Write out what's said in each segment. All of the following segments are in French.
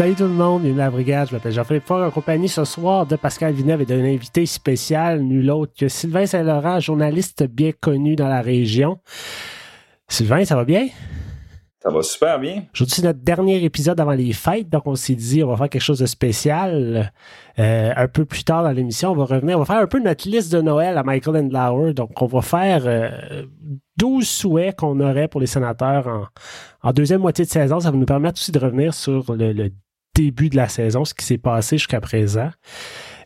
Salut tout le monde, bienvenue à la brigade. Je m'appelle Jean-Philippe Fort en compagnie ce soir de Pascal Vineuve et d'un invité spécial, nul autre que Sylvain Saint-Laurent, journaliste bien connu dans la région. Sylvain, ça va bien? Ça va super bien. Aujourd'hui, c'est notre dernier épisode avant les fêtes, donc on s'est dit on va faire quelque chose de spécial. Euh, un peu plus tard dans l'émission, on va revenir, on va faire un peu notre liste de Noël à Michael Endlauer. Donc, on va faire euh, 12 souhaits qu'on aurait pour les sénateurs en, en, deuxième moitié de saison. Ça va nous permettre aussi de revenir sur le, le début de la saison, ce qui s'est passé jusqu'à présent.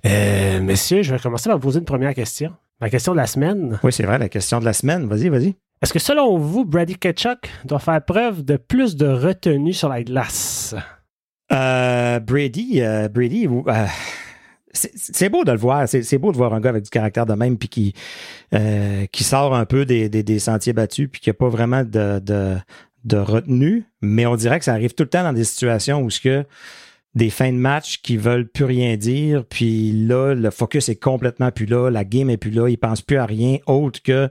Euh, messieurs, je vais commencer par vous poser une première question. La question de la semaine. Oui, c'est vrai, la question de la semaine. Vas-y, vas-y. Est-ce que selon vous, Brady Ketchuk doit faire preuve de plus de retenue sur la glace? Euh, Brady, euh, Brady, euh, c'est beau de le voir. C'est beau de voir un gars avec du caractère de même puis qui, qui sort un peu des, des, des sentiers battus puis qui n'a pas vraiment de, de, de, retenue. Mais on dirait que ça arrive tout le temps dans des situations où ce que des fins de match qui veulent plus rien dire, puis là, le focus est complètement plus là, la game est plus là, il pense plus à rien autre que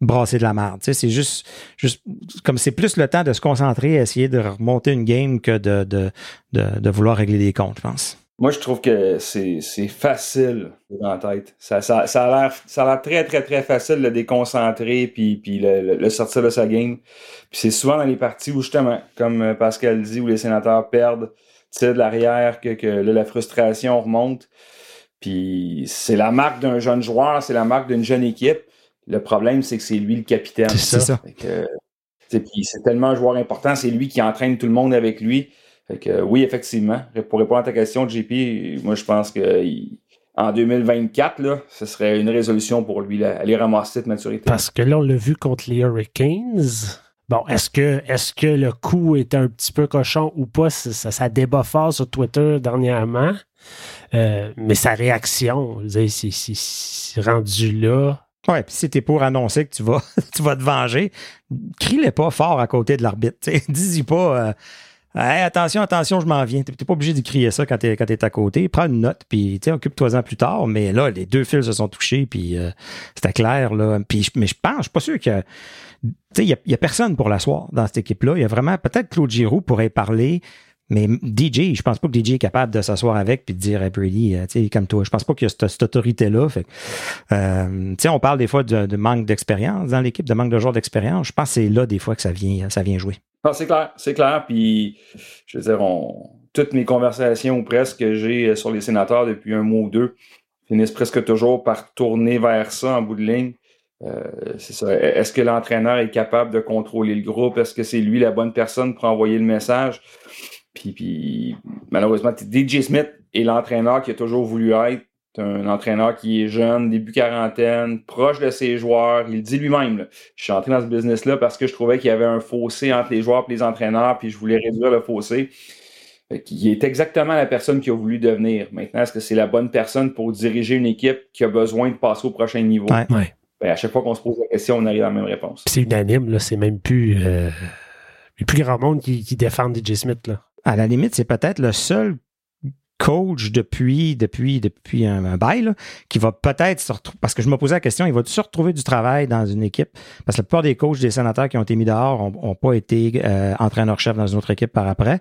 brasser de la merde. c'est juste, juste comme c'est plus le temps de se concentrer à essayer de remonter une game que de, de, de, vouloir régler des comptes, je pense. Moi, je trouve que c'est, facile dans la tête. Ça, ça, ça a l'air, très, très, très facile de déconcentrer puis, puis le, le, sortir de sa game. Puis c'est souvent dans les parties où, justement, comme Pascal dit, où les sénateurs perdent, tirent de l'arrière, que, que là, la frustration remonte. Puis c'est la marque d'un jeune joueur, c'est la marque d'une jeune équipe. Le problème, c'est que c'est lui le capitaine. C'est ça. c'est tellement un joueur important, c'est lui qui entraîne tout le monde avec lui. Fait que, oui, effectivement. Pour répondre à ta question, JP, moi je pense que en 2024, là, ce serait une résolution pour lui, là, aller ramasser cette maturité. Parce que là, on l'a vu contre les Hurricanes. Bon, est-ce que, est que le coup est un petit peu cochon ou pas? Ça, débat fort sur Twitter dernièrement. Euh, mais sa réaction, c'est rendu là. Ouais, puis si t'es pour annoncer que tu vas, tu vas te venger, crie-le pas fort à côté de l'arbitre. Dis-y pas euh, attention, attention, je m'en viens. T'es pas obligé de crier ça quand quand es à côté. Prends une note, puis occupe-toi-en plus tard. Mais là, les deux fils se sont touchés, puis euh, c'était clair. Là. Puis, mais je pense, je suis pas sûr que. Il n'y a, y a, personne pour l'asseoir dans cette équipe-là. Il y a vraiment, peut-être Claude Giroux pourrait parler, mais DJ, je pense pas que DJ est capable de s'asseoir avec puis de dire à Brady, euh, tu comme toi. Je pense pas qu'il y a cette, autorité-là. Euh, tu on parle des fois de, de manque d'expérience dans l'équipe, de manque de joueurs d'expérience. Je pense que c'est là des fois que ça vient, ça vient jouer. Non, c'est clair, c'est clair. Puis, je veux dire, on, toutes mes conversations ou presque que j'ai sur les sénateurs depuis un mois ou deux finissent presque toujours par tourner vers ça en bout de ligne. Euh, c'est ça. Est-ce que l'entraîneur est capable de contrôler le groupe? Est-ce que c'est lui la bonne personne pour envoyer le message? Puis, puis malheureusement, DJ Smith est l'entraîneur qui a toujours voulu être. Un entraîneur qui est jeune, début quarantaine, proche de ses joueurs. Il dit lui-même, je suis entré dans ce business-là parce que je trouvais qu'il y avait un fossé entre les joueurs et les entraîneurs, puis je voulais réduire le fossé. Il est exactement la personne qui a voulu devenir. Maintenant, est-ce que c'est la bonne personne pour diriger une équipe qui a besoin de passer au prochain niveau? Ouais, ouais. Ben, à chaque fois qu'on se pose la question, on arrive à la même réponse. C'est unanime, là. C'est même plus, euh, plus grand monde qui, qui défend DJ Smith, là à la limite, c'est peut-être le seul coach depuis depuis depuis un, bail qui va peut-être se retrouver parce que je me posais la question il va se retrouver du travail dans une équipe? Parce que la plupart des coachs des sénateurs qui ont été mis dehors ont, pas été euh, entraîneur-chef dans une autre équipe par après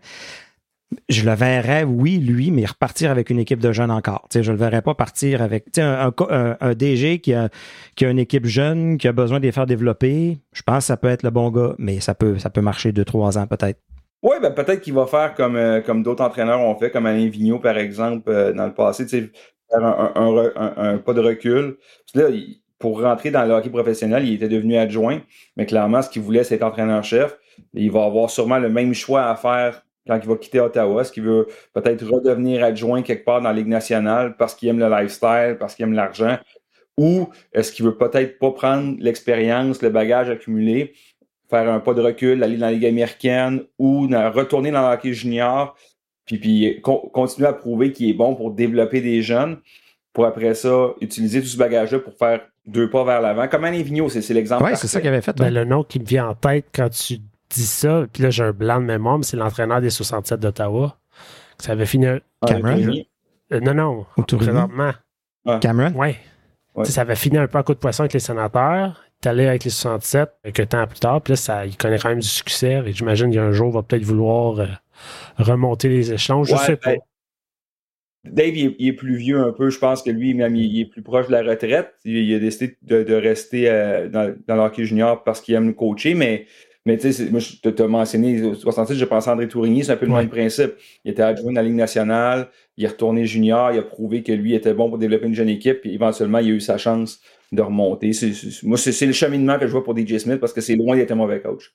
je le verrais, oui, lui, mais repartir avec une équipe de jeunes encore. Je je le verrais pas partir avec un, un, un, DG qui a, qui a une équipe jeune, qui a besoin de les faire développer. Je pense que ça peut être le bon gars, mais ça peut, ça peut marcher deux, trois ans peut-être. Oui, ben peut-être qu'il va faire comme, euh, comme d'autres entraîneurs ont fait, comme Alain Vigneault, par exemple, euh, dans le passé, faire un, un, un, pas de recul. Puis là, pour rentrer dans le hockey professionnel, il était devenu adjoint, mais clairement, ce qu'il voulait, c'est être entraîneur-chef. Il va avoir sûrement le même choix à faire quand il va quitter Ottawa. Est-ce qu'il veut peut-être redevenir adjoint quelque part dans la Ligue nationale parce qu'il aime le lifestyle, parce qu'il aime l'argent? Ou est-ce qu'il veut peut-être pas prendre l'expérience, le bagage accumulé, faire un pas de recul, aller dans la Ligue américaine ou retourner dans le hockey junior, puis, puis continuer à prouver qu'il est bon pour développer des jeunes, pour après ça utiliser tout ce bagage-là pour faire deux pas vers l'avant. Comme Alain Vigneault, c'est l'exemple. Oui, c'est ça qu'il avait fait. Ben, le nom qui me vient en tête quand tu dis ça, puis là j'ai un blanc de mémoire, mais c'est l'entraîneur des 67 d'Ottawa. Ça avait fini. Un... Ah, Cameron? Euh, non, non. Présentement. Ah. Cameron? Oui. Ouais. Ça avait fini un peu en coup de poisson avec les sénateurs allé avec les 67 quelques temps plus tard, puis là, ça, il connaît quand même du succès. Et j'imagine qu'un jour, il va peut-être vouloir euh, remonter les échelons. Je Ouais, sais pas. ben, Dave, il est, il est plus vieux un peu. Je pense que lui, même, il est plus proche de la retraite. Il, il a décidé de, de rester euh, dans, dans le hockey junior parce qu'il aime coacher. Mais, mais tu sais, moi, je te- t'as mentionné, au 66, j'ai pensé à André Tourigny, c'est un peu le Ouais. même principe. Il était adjoint dans la Ligue nationale, il est retourné junior, il a prouvé que lui était bon pour développer une jeune équipe, puis éventuellement, il a eu sa chance de remonter. C'est- c'est- moi, c'est c'est le cheminement que je vois pour DJ Smith parce que c'est loin d'être un mauvais coach.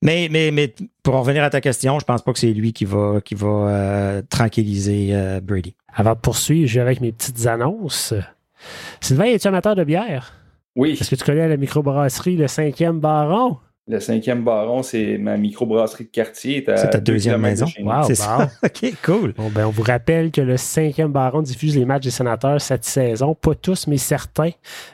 Mais, mais, mais pour en revenir à ta question, je pense pas que c'est lui qui va, qui va euh, tranquilliser euh, Brady. Avant de poursuivre, je vais avec mes petites annonces. Sylvain, es-tu amateur de bière? Oui, Est-ce que tu connais la microbrasserie Le Cinquième Baron? Le cinquième baron, c'est ma microbrasserie de quartier. C'est ta deux deuxième de maison. chez nous. Wow, c'est ça. OK, cool. Bon, ben, on vous rappelle que le cinquième baron diffuse les matchs des sénateurs cette saison. Pas tous, mais certains.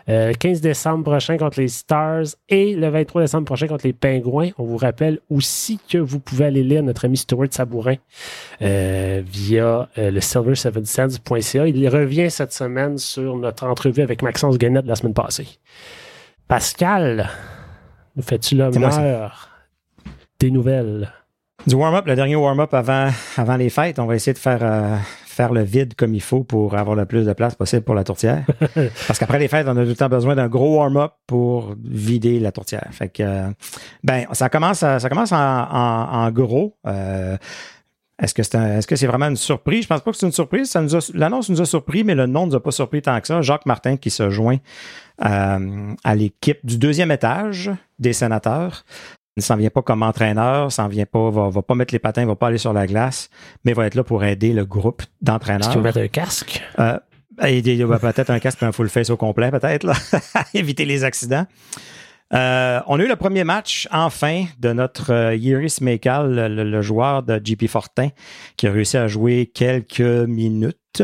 Euh, 15 décembre prochain contre les Stars et le 23 décembre prochain contre les Pingouins. On vous rappelle aussi que vous pouvez aller lire notre ami Stuart Sabourin euh, via euh, le silver7cents.ca. Il revient cette semaine sur notre entrevue avec Maxence Guenette de la semaine passée. Pascal, nous fais-tu l'honneur des nouvelles? Du warm-up, le dernier warm-up avant, avant les fêtes, on va essayer de faire, euh, faire le vide comme il faut pour avoir le plus de place possible pour la tourtière. Parce qu'après les fêtes, on a tout le temps besoin d'un gros warm-up pour vider la tourtière. Fait que, euh, ben, ça commence, ça commence en, en- en gros. Euh, est-ce que c'est vraiment une surprise? Je pense pas que c'est une surprise. Ça nous a- L'annonce nous a surpris, mais le nom ne nous a pas surpris tant que ça. Jacques Martin qui se joint euh, à l'équipe du deuxième étage des sénateurs. Il s'en vient pas comme entraîneur, s'en vient pas, va, va pas mettre les patins, va pas aller sur la glace, mais va être là pour aider le groupe Est-ce d'entraîneurs. qu'il va mettre un casque? Euh, peut-être un casque et un full face au complet, peut-être, là. éviter les accidents. Euh, on a eu le premier match, enfin, de notre euh, Iris Mekal, le joueur de JP Fortin, qui a réussi à jouer quelques minutes.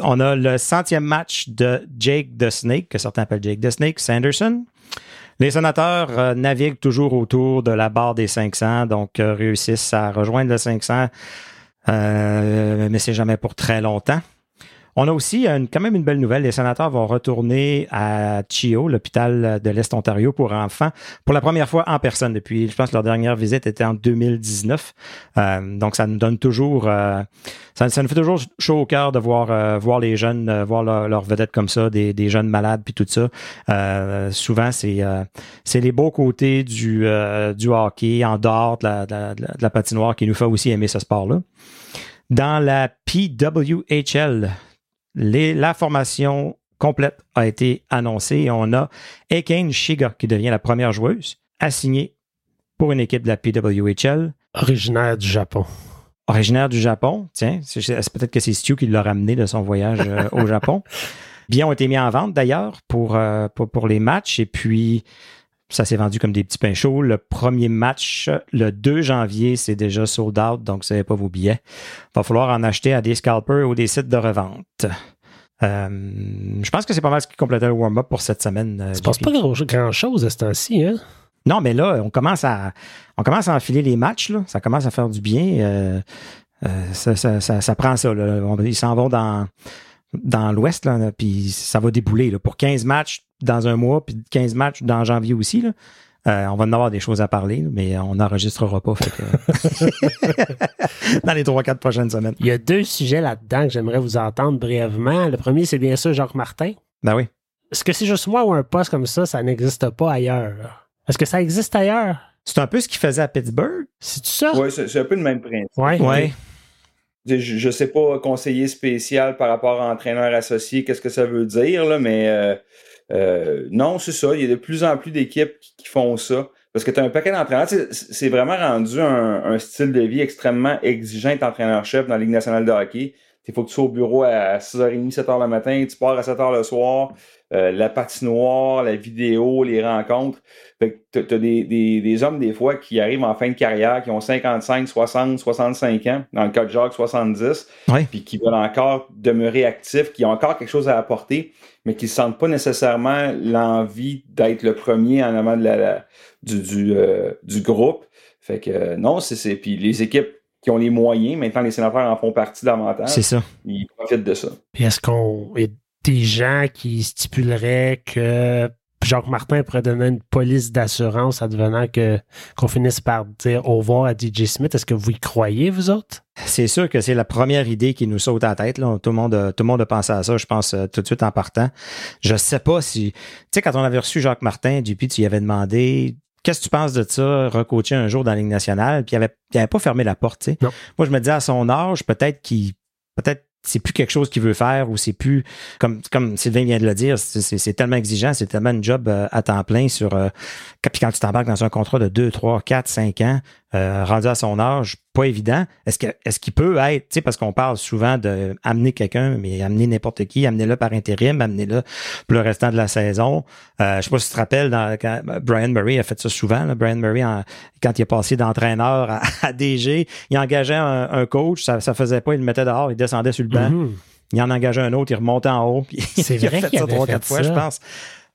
On a le centième match de Jake the Snake, que certains appellent Jake the Snake, Sanderson. Les sénateurs euh, naviguent toujours autour de la barre des 500, donc euh, réussissent à rejoindre le 500, euh, mais c'est jamais pour très longtemps. On a aussi une- quand même une belle nouvelle. Les sénateurs vont retourner à Chio, l'hôpital de l'Est Ontario pour enfants, pour la première fois en personne depuis, je pense leur dernière visite était en 2019. Euh, donc, ça nous donne toujours, euh, ça, nous fait toujours chaud au cœur de voir, euh, voir les jeunes, euh, voir leurs leur vedettes comme ça, des, jeunes malades puis tout ça. Euh, souvent, c'est euh, c'est les beaux côtés du, euh, du hockey en dehors de la- de la patinoire qui nous fait aussi aimer ce sport-là. Dans la PWHL, les- la formation complète a été annoncée et on a Eken Shiga qui devient la première joueuse assignée pour une équipe de la PWHL Originaire du Japon. originaire du Japon. Tiens, c'est peut-être que c'est Stu qui l'a ramené de son voyage euh, au Japon. Billets ont été mis en vente d'ailleurs pour, euh, pour, pour les matchs et puis ça s'est vendu comme des petits pains chauds. Le premier match, le 2 janvier, c'est déjà sold out, donc vous n'avez pas vos billets. Va falloir en acheter à des scalpers ou des sites de revente. Euh, je pense que c'est pas mal ce qui complétait le warm-up pour cette semaine. euh, Ça passe pas grand- grand-chose à ce temps-ci, hein? Non, mais là, on commence à, on commence à enfiler les matchs. Là. Ça commence à faire du bien. Euh, euh, ça, ça, ça, ça prend ça. Là. Ils s'en vont dans, dans l'Ouest, puis ça va débouler. Là. Pour 15 matchs dans un mois, puis 15 matchs dans janvier aussi. Là. Euh, on va en avoir des choses à parler, mais on n'enregistrera pas. Fait que- dans les 3-4 prochaines semaines. Il y a deux sujets là-dedans que j'aimerais vous entendre brièvement. Le premier, c'est bien sûr Jacques Martin. Ben oui. Est-ce que c'est juste moi ou un poste comme ça, ça n'existe pas ailleurs? Est-ce que ça existe ailleurs? C'est un peu ce qu'il faisait à Pittsburgh. C'est-tu ça? Oui, c'est c'est un peu le même principe. Ouais. Ouais. Je, je sais pas conseiller spécial par rapport à entraîneur associé, qu'est-ce que ça veut dire, là, mais euh, euh, non, c'est ça. Il y a de plus en plus d'équipes qui, font ça. Parce que tu as un paquet d'entraîneurs. C'est vraiment rendu un, un style de vie extrêmement exigeant d'être entraîneur-chef dans la Ligue nationale de hockey. Il faut que tu sois au bureau à 6h30, 7h le matin, tu pars à 7h le soir, euh, la patinoire, la vidéo, les rencontres. Fait que t'as as des, des, des hommes, des fois, qui arrivent en fin de carrière, qui ont 55, 60, 65 ans, dans le cas de Jacques, 70, Ouais. puis qui veulent encore demeurer actifs, qui ont encore quelque chose à apporter, mais qui ne sentent pas nécessairement l'envie d'être le premier en avant de la, la- du, du, euh, du groupe. Fait que euh, non, c'est c'est- Puis les équipes qui ont les moyens, maintenant les sénateurs en font partie davantage, C'est ça. ils profitent de ça. Puis est-ce qu'on. Des gens qui stipuleraient que Jacques Martin pourrait donner une police d'assurance advenant que qu'on finisse par dire au revoir à DJ Smith. Est-ce que vous y croyez, vous autres? C'est sûr que c'est la première idée qui nous saute à la tête. Là. Tout, le monde a, tout le monde a pensé à ça, je pense, euh, tout de suite en partant. Je sais pas si... Tu sais, quand on avait reçu Jacques Martin, JP, tu lui avais demandé qu'est-ce que tu penses de ça, recoacher un jour dans la Ligue nationale, puis il avait, il avait pas fermé la porte, tu sais. Non. Moi, je me disais à son âge, peut-être qu'il peut-être c'est plus quelque chose qu'il veut faire ou c'est plus comme comme Sylvain vient de le dire, c'est- tellement exigeant, c'est tellement une job euh, à temps plein sur euh, puis quand tu t'embarques dans un contrat de 2, 3, 4, 5 ans, euh, rendu à son âge, pas évident. Est-ce que est-ce qu'il peut être, tu sais, parce qu'on parle souvent de amener quelqu'un, mais amener n'importe qui, amener-le par intérim, amener-le pour le restant de la saison. Euh, je sais pas si tu te rappelles, dans, quand Brian Murray a fait ça souvent. là. Brian Murray, en- quand il est passé d'entraîneur à, à DG, il engageait un, un coach, ça, ça faisait pas, il le mettait dehors, il descendait sur le banc. Mhm. Il en engageait un autre, il remontait en haut. puis il a fait qu'il ça trois, quatre fois, je pense.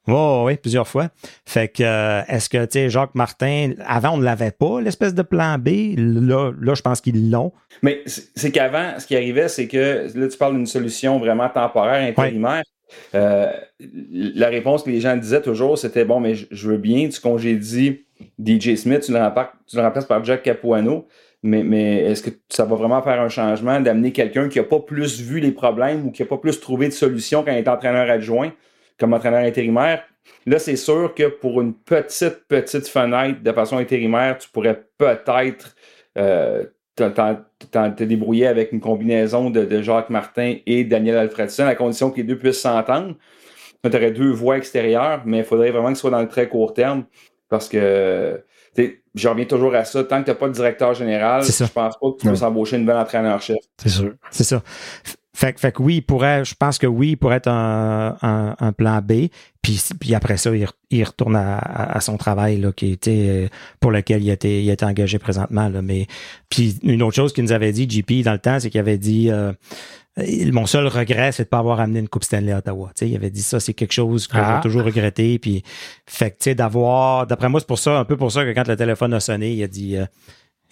Oh, oui, plusieurs fois. Fait que euh, est-ce que tu sais, Jacques Martin, avant on ne l'avait pas, l'espèce de plan B? Là, là, je pense qu'ils l'ont. Mais c'est qu'avant, ce qui arrivait, c'est que là, tu parles d'une solution vraiment temporaire, intérimaire. Euh, la réponse que les gens disaient toujours, c'était bon, mais je, veux bien, tu congédies DJ Smith, tu le remplaces, tu le remplaces par Jack Capuano, mais, mais est-ce que ça va vraiment faire un changement d'amener quelqu'un qui n'a pas plus vu les problèmes ou qui n'a pas plus trouvé de solution quand il est entraîneur adjoint? Comme entraîneur intérimaire? Là, c'est sûr que pour une petite, petite fenêtre de façon intérimaire, tu pourrais peut-être euh, te débrouiller avec une combinaison de, de Jacques Martin et Daniel Alfredson, à condition que les deux puissent s'entendre. Tu aurais deux voix extérieures, mais il faudrait vraiment que ce soit dans le très court terme parce que je reviens toujours à ça. Tant que tu n'as pas de directeur général, je pense pas que tu peux s'embaucher une bonne entraîneur-chef. C'est sûr. C'est ça. Fait, que- fait que oui, il pourrait, je pense que oui, il pourrait être un, un, un plan B. Puis, puis après ça, il, il retourne à, à- à son travail là, qui était euh, pour lequel il été, il été engagé présentement. Là. Mais puis une autre chose qu'il nous avait dit, JP, dans le temps, c'est qu'il avait dit euh, mon seul regret, c'est de pas avoir amené une Coupe Stanley à Ottawa. Tu sais, il avait dit ça, c'est quelque chose que Ah. j'ai toujours regretté. Puis fait que tu sais, d'avoir. D'après moi, c'est pour ça, un peu pour ça que quand le téléphone a sonné, il a dit euh,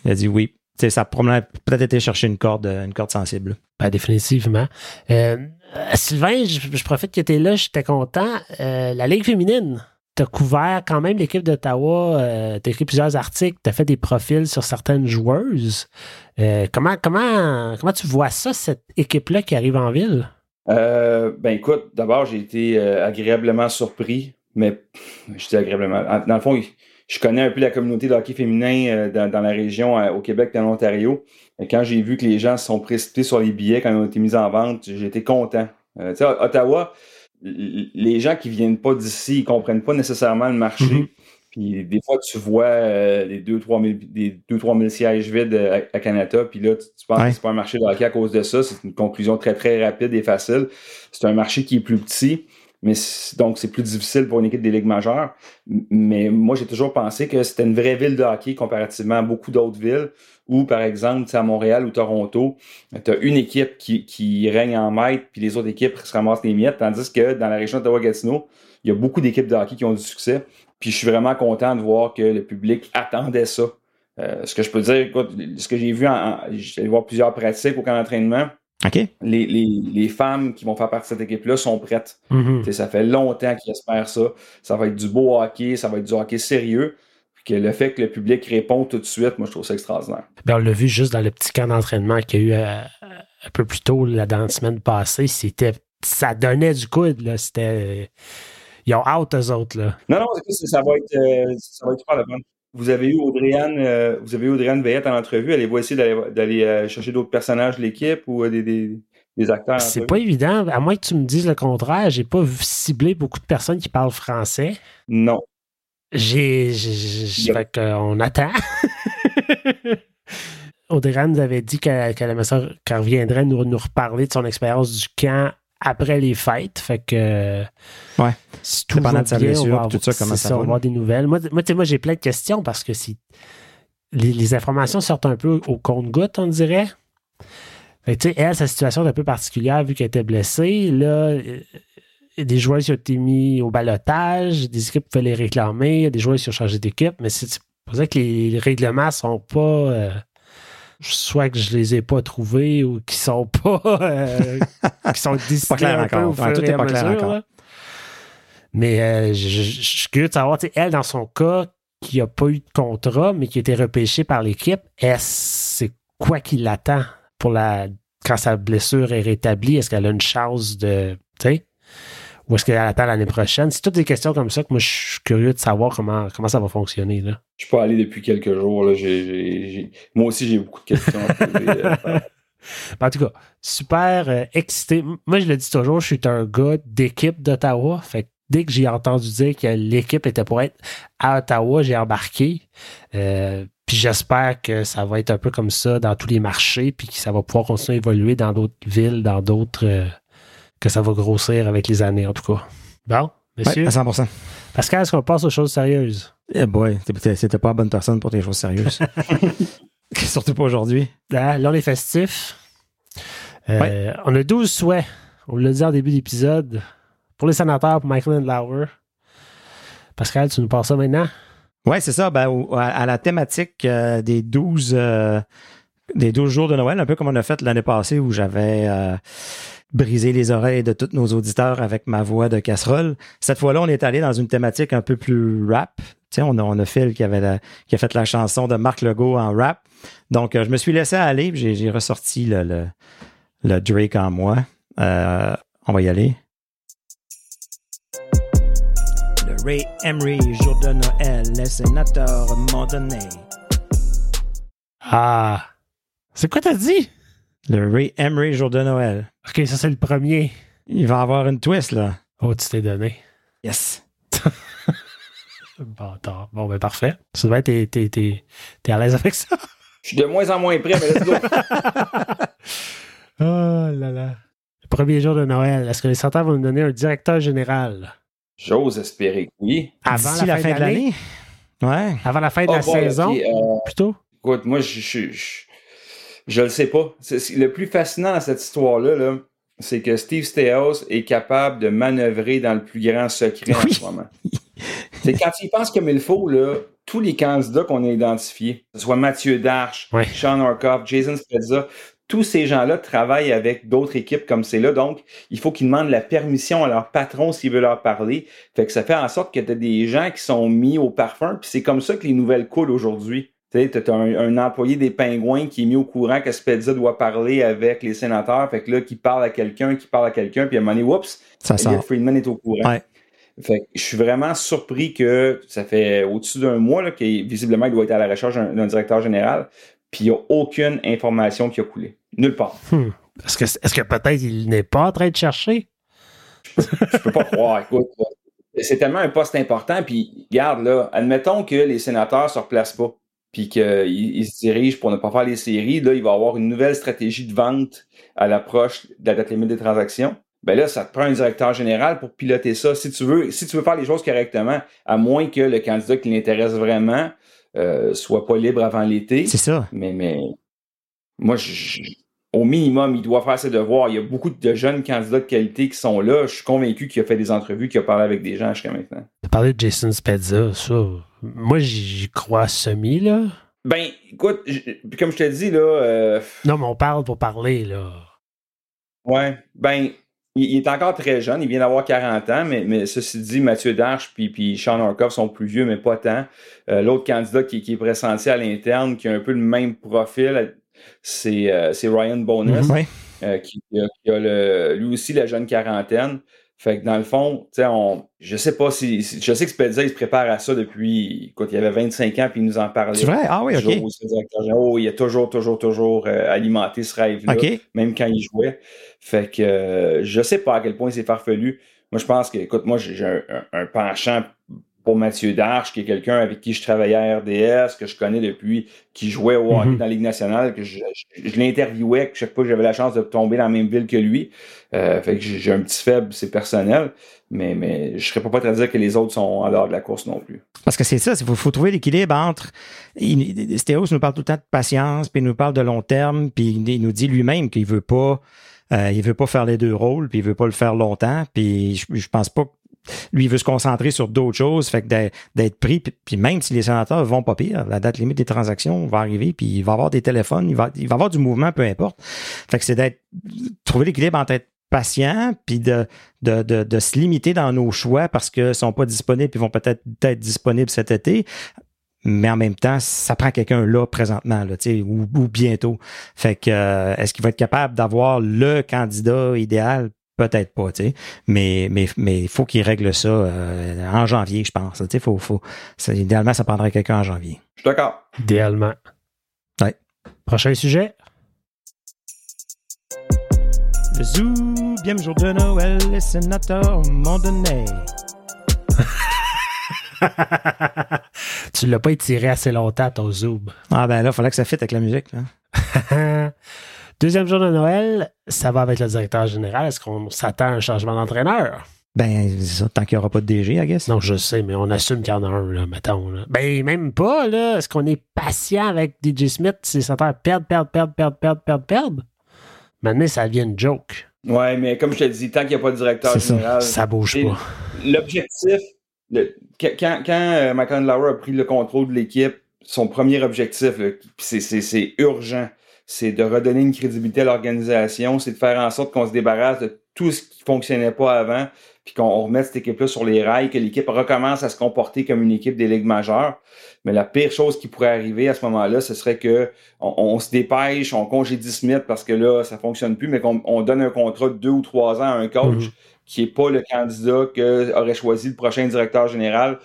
il a dit oui. Sais, ça a peut-être été chercher une corde, une corde sensible. Ben, définitivement. Euh, euh, Sylvain, je, je profite que tu es là, j'étais content. Euh, la Ligue féminine, tu as couvert quand même l'équipe d'Ottawa, euh, tu as écrit plusieurs articles, tu as fait des profils sur certaines joueuses. Euh, comment, comment, comment tu vois ça, cette équipe-là qui arrive en ville? Euh, ben écoute, d'abord, j'ai été euh, agréablement surpris, mais je dis agréablement. En- Dans le fond, je connais un peu la communauté de hockey féminin euh, dans, dans la région, euh, au Québec et en Ontario. Et quand j'ai vu que les gens se sont précipités sur les billets quand ils ont été mis en vente, été content. Euh, tu sais, Ottawa, les gens qui viennent pas d'ici, ils comprennent pas nécessairement le marché. Mhm. Puis des fois, tu vois euh, les 2-3 000, des 2-3 000 sièges vides à, à Canada, puis là, tu, tu penses Ouais. que c'est pas un marché de hockey à cause de ça. C'est une conclusion très, très rapide et facile. C'est un marché qui est plus petit, mais donc c'est plus difficile pour une équipe des ligues majeures. Mais moi, j'ai toujours pensé que c'était une vraie ville de hockey comparativement à beaucoup d'autres villes où, par exemple, à Montréal ou Toronto, tu as une équipe qui, qui règne en maître, puis les autres équipes se ramassent les miettes, tandis que dans la région d'Ottawa-Gatineau, il y a beaucoup d'équipes de hockey qui ont du succès. Puis je suis vraiment content de voir que le public attendait ça. Euh, ce que je peux dire, écoute, ce que j'ai vu, en, en- j'ai voir plusieurs pratiques au camp d'entraînement. Les, les, les femmes qui vont faire partie de cette équipe-là sont prêtes. Mhm. Ça fait longtemps qu'ils espèrent ça. Ça va être du beau hockey, ça va être du hockey sérieux. Puis que le fait que le public répond tout de suite, moi, je trouve ça extraordinaire. Ben, on l'a vu juste dans le petit camp d'entraînement qu'il y a eu euh, un peu plus tôt, là, dans la semaine passée. C'était, ça donnait du coude. Là. C'était, euh, ils ont hâte, eux autres. Là. Non, non, c'est- ça va être, euh, ça va être super le fun. Vous avez eu Audrey-Anne, euh, vous avez eu Veillette en entrevue. Allez-vous essayer d'aller, euh, chercher d'autres personnages de l'équipe ou euh, des, des, des acteurs? C'est pas évident. À moins que tu me dises le contraire, j'ai pas vu- ciblé beaucoup de personnes qui parlent français. Non. J'ai. Yep. Fait qu'on attend. Audrey nous avait dit qu'elle ça, qu'elle reviendrait nous, nous reparler de son expérience du camp après les fêtes. Fait que. Ouais. Si tout de sa bien, on blessure, tout ça, comment ça on va, avoir des nouvelles. Moi, moi, tu sais, moi, j'ai plein de questions parce que si les, les informations sortent un peu au compte-goutte, on dirait. Fait que, tu sais, elle, sa situation est un peu particulière vu qu'elle était blessée. Là, euh, des joueurs qui ont été mis au balotage, des équipes pouvaient les réclamer, des joueurs qui ont changé d'équipe, mais c'est c'est pour ça que les, les règlements sont pas. euh, soit que je les ai pas trouvés ou qui sont pas. euh, qui sont distillés clair encore. Ouais, tout est pas clair encore. là. Mais euh, je, suis curieux de savoir, elle, dans son cas, qui n'a pas eu de contrat, mais qui a été repêchée par l'équipe, est-ce c'est quoi qui l'attend pour la quand sa blessure est rétablie? Est-ce qu'elle a une chance de. Tu sais? Ou est-ce qu'elle attend l'année prochaine? C'est toutes des questions comme ça que moi, je suis curieux de savoir comment, comment ça va fonctionner. Là. Je suis pas allé depuis quelques jours. Là. J'ai- j'ai- j'ai- Moi aussi, j'ai beaucoup de questions à euh, En tout cas, super euh, excité. Moi, je le dis toujours, je suis un gars d'équipe d'Ottawa. Fait que dès que j'ai entendu dire que l'équipe était pour être à Ottawa, j'ai embarqué. Euh, puis j'espère que ça va être un peu comme ça dans tous les marchés, puis que ça va pouvoir continuer à évoluer dans d'autres villes, dans d'autres. euh, que ça va grossir avec les années, en tout cas. Bon, Ouais, messieurs. à 100 Pascal, est-ce qu'on passe aux choses sérieuses? Eh boy, t'étais- c'était pas la bonne personne pour tes choses sérieuses. Surtout pas aujourd'hui. Ah, là, on est festif. Euh, On a 12 souhaits. On l'a dit en début d'épisode. Pour les sénateurs, pour Michael Lauer. Pascal, tu nous passes ça maintenant? Ouais, c'est ça. Ben, à la thématique euh, des 12 euh, des 12 jours de Noël, un peu comme on a fait l'année passée où j'avais brisé les oreilles de tous nos auditeurs avec ma voix de casserole. Cette fois-là, on est allé dans une thématique un peu plus rap. Tu sais, on a, on a Phil qui, avait la- qui a fait la chanson de Marc Legault en rap. Donc, euh, je me suis laissé aller, j'ai, j'ai ressorti le, le, le Drake en moi. Euh, on va y aller. Le Ray Emery, jour de Noël, les sénateurs m'ont donné. Ah! C'est quoi t'as dit? Le Ray Emery, jour de Noël. Ok, ça c'est le premier. Il va avoir une twist, là. Oh, tu t'es donné. Yes. Bâtard. Bon, ben parfait. Ça doit être, t'es, t'es, t'es, t'es à l'aise avec ça? Je suis de moins en moins prêt, mais let's go. Oh là là. Le premier jour de Noël, est-ce que les sénateurs vont nous donner un directeur général? J'ose espérer que oui. Avant la fin de l'année? Ouais. Avant la fin de Oh la saison, ok, euh, plutôt? Écoute, moi, je, je, je, le sais pas. Le plus fascinant dans cette histoire-là, là, c'est que Steve Steos est capable de manœuvrer dans le plus grand secret en ce moment. c'est quand il pense comme il faut, là, tous les candidats qu'on a identifiés, que ce soit Mathieu Darche. Sean Orkoff, Jason Spezza, tous ces gens-là travaillent avec d'autres équipes comme c'est là. Donc, il faut qu'ils demandent la permission à leur patron s'il veut leur parler. Fait que ça fait en sorte que tu as des gens qui sont mis au parfum. Puis c'est comme ça que les nouvelles coulent aujourd'hui. Tu sais, t'as un, un employé des Pingouins qui est mis au courant que Spezza doit parler avec les sénateurs. Fait que là, qui parle à quelqu'un, qui parle à quelqu'un, puis à un moment donné, oups. Friedman est au courant. Ouais. Fait que je suis vraiment surpris que ça fait au-dessus d'un mois là, qu'il visiblement il doit être à la recherche d'un directeur général, puis il n'y a aucune information qui a coulé. Nulle part. Hmm. Est-ce que, que peut-être il n'est pas en train de chercher? Je peux pas croire, écoute. C'est tellement un poste important, puis regarde là, admettons que les sénateurs se replacent pas, puis qu'ils ils se dirigent pour ne pas faire les séries, là, il va avoir une nouvelle stratégie de vente à l'approche de la date limite des transactions. Ben là, ça te prend un directeur général pour piloter ça. Si tu veux, si tu veux faire les choses correctement, à moins que le candidat qui l'intéresse vraiment euh, soit pas libre avant l'été. C'est ça. Mais, mais moi, je- au minimum, il doit faire ses devoirs. Il y a beaucoup de jeunes candidats de qualité qui sont là. Je suis convaincu qu'il a fait des entrevues, qu'il a parlé avec des gens jusqu'à maintenant. Tu parlé de Jason Spezza, ça. Moi, j'y crois semi, là. Ben, écoute, comme je te dis, là, euh, Non, mais on parle pour parler, là. ouais, ben, il, il est encore très jeune. Il vient d'avoir 40 ans, mais, mais ceci dit, Mathieu Darche puis, puis Sean Orkoff sont plus vieux, mais pas tant. Euh, L'autre candidat qui, qui est pressenti à l'interne, qui a un peu le même profil, c'est euh, c'est Ryan Bonus. Euh, qui, qui a, qui a le, lui aussi la jeune quarantaine. Fait que dans le fond, tu sais, on, je sais pas si, si- je sais que Spezza, il se prépare à ça depuis, écoute, il avait 25 ans puis il nous en parlait. C'est vrai? Ah oui, Toujours OK. Oh, il a toujours, toujours, toujours euh, alimenté ce rêve-là, OK. même quand il jouait. Fait que euh, je sais pas à quel point c'est farfelu. Moi, je pense que, écoute, moi, j'ai j'ai un, un- un penchant pour Mathieu Darche, qui est quelqu'un avec qui je travaillais à RDS, que je connais depuis, qui jouait au hockey Mhm. dans la Ligue nationale, que je, je, je l'interviewais chaque fois que j'avais la chance de tomber dans la même ville que lui. Euh, fait que j'ai un petit faible, c'est personnel, mais, mais je serais pas prêt à dire que les autres sont en dehors de la course non plus. Parce que c'est ça, il faut, faut trouver l'équilibre entre. il- Stéos nous parle tout le temps de patience, puis il nous parle de long terme, puis il, il nous dit lui-même qu'il veut pas. euh, il veut pas faire les deux rôles, puis il veut pas le faire longtemps, puis je, je pense pas que lui il veut se concentrer sur d'autres choses, fait que d'être- pris, puis, même si les sénateurs vont pas pire, la date limite des transactions va arriver, puis il va avoir des téléphones, il va, il avoir du mouvement, peu importe. Fait que c'est d'être trouver l'équilibre entre être patient, puis de, se limiter dans nos choix parce qu'ils ne sont pas disponibles, puis vont peut-être être disponibles cet été. Mais en même temps, ça prend quelqu'un là présentement, là, ou, ou bientôt. Fait que euh, est-ce qu'il va être capable d'avoir le candidat idéal? Peut-être pas, tu sais. Mais mais mais il faut qu'il règle ça euh, en janvier, je pense. Tu sais, faut faut. idéalement, ça prendrait quelqu'un en janvier. Je suis d'accord. Idéalement. Ouais. Prochain sujet. Le zoo, bien jour de Noël, les sénateurs m'ont donné. tu l'as pas étiré assez longtemps, ton zoom. Ah ben là, il fallait que ça fitte avec la musique. Deuxième jour de Noël, ça va avec le directeur général. Est-ce qu'on s'attend à un changement d'entraîneur? Ben, ça, tant qu'il n'y aura pas de DG, I guess. Non, je sais, mais on assume qu'il y en a un, là, mettons. Ben, même pas, là. Est-ce qu'on est patient avec DJ Smith si ça perd, perdre, perdre, perdre, perdre, perdre, perdre, perdre? Maintenant, ça devient une joke. Ouais, mais comme je te dis, tant qu'il n'y a pas de directeur général. Ça, bouge pas. L'objectif, quand, quand euh, Lauer a pris le contrôle de l'équipe, son premier objectif, c'est urgent, c'est de redonner une crédibilité à l'organisation, c'est de faire en sorte qu'on se débarrasse de tout ce qui fonctionnait pas avant, puis qu'on remette cette équipe-là sur les rails, que l'équipe recommence à se comporter comme une équipe des ligues majeures. Mais la pire chose qui pourrait arriver à ce moment-là, ce serait que on, se dépêche, on congédie Smith parce que là, ça fonctionne plus, mais qu'on donne un contrat de deux ou trois ans à un coach mhm. qui est pas le candidat que aurait choisi le prochain directeur général.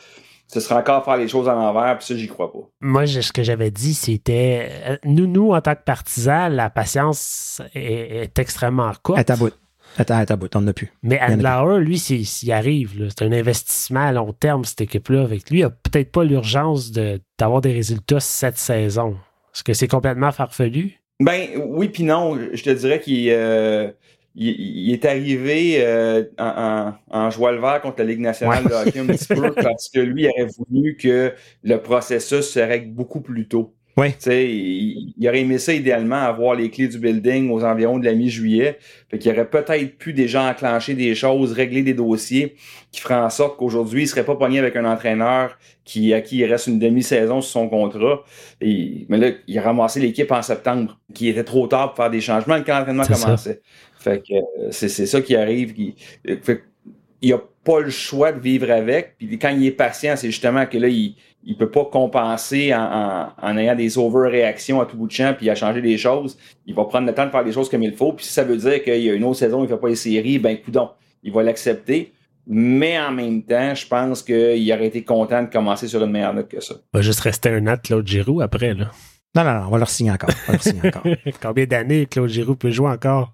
Ce serait encore faire les choses à l'envers, puis ça, j'y crois pas. Moi, ce que j'avais dit, c'était euh, nous, nous, en tant que partisans, la patience est, extrêmement courte. À ta bout. Attends, attends, on n'en a plus. Mais Andlauer, lui, s'il arrive, c'est un investissement à long terme, cette équipe-là. Avec lui, il n'a peut-être pas l'urgence d'avoir des résultats cette saison. Est-ce que c'est complètement farfelu? Ben oui, puis non. Je te dirais qu'il euh, il, est arrivé euh, en, en, joie le vert contre la Ligue nationale de hockey un petit peu parce que lui aurait voulu que le processus se règle beaucoup plus tôt. Oui. Il, il, aurait aimé ça idéalement avoir les clés du building aux environs de la mi-juillet. Fait qu'il aurait peut-être pu déjà enclencher des choses, régler des dossiers qui feraient en sorte qu'aujourd'hui, il serait pas pogné avec un entraîneur qui, à qui il reste une demi-saison sur son contrat. Et, mais là, il a ramassé l'équipe en septembre, qui était trop tard pour faire des changements quand l'entraînement commençait. Fait que euh, c'est ça qui arrive. Qui, fait, il a pas le choix de vivre avec. Puis quand il est patient, c'est justement que là, il il peut pas compenser en, en, ayant des overréactions à tout bout de champ puis à changer des choses. Il va prendre le temps de faire des choses comme il faut. Puis si ça veut dire qu'il y a une autre saison, il fait pas les séries, ben coudon, il va l'accepter. Mais en même temps, je pense qu'il aurait été content de commencer sur une meilleure note que ça. Il va juste rester un an Claude Giroux après, là. Non, non, non, on va leur signer encore. On va leur signer encore. Combien d'années Claude Giroux peut jouer encore?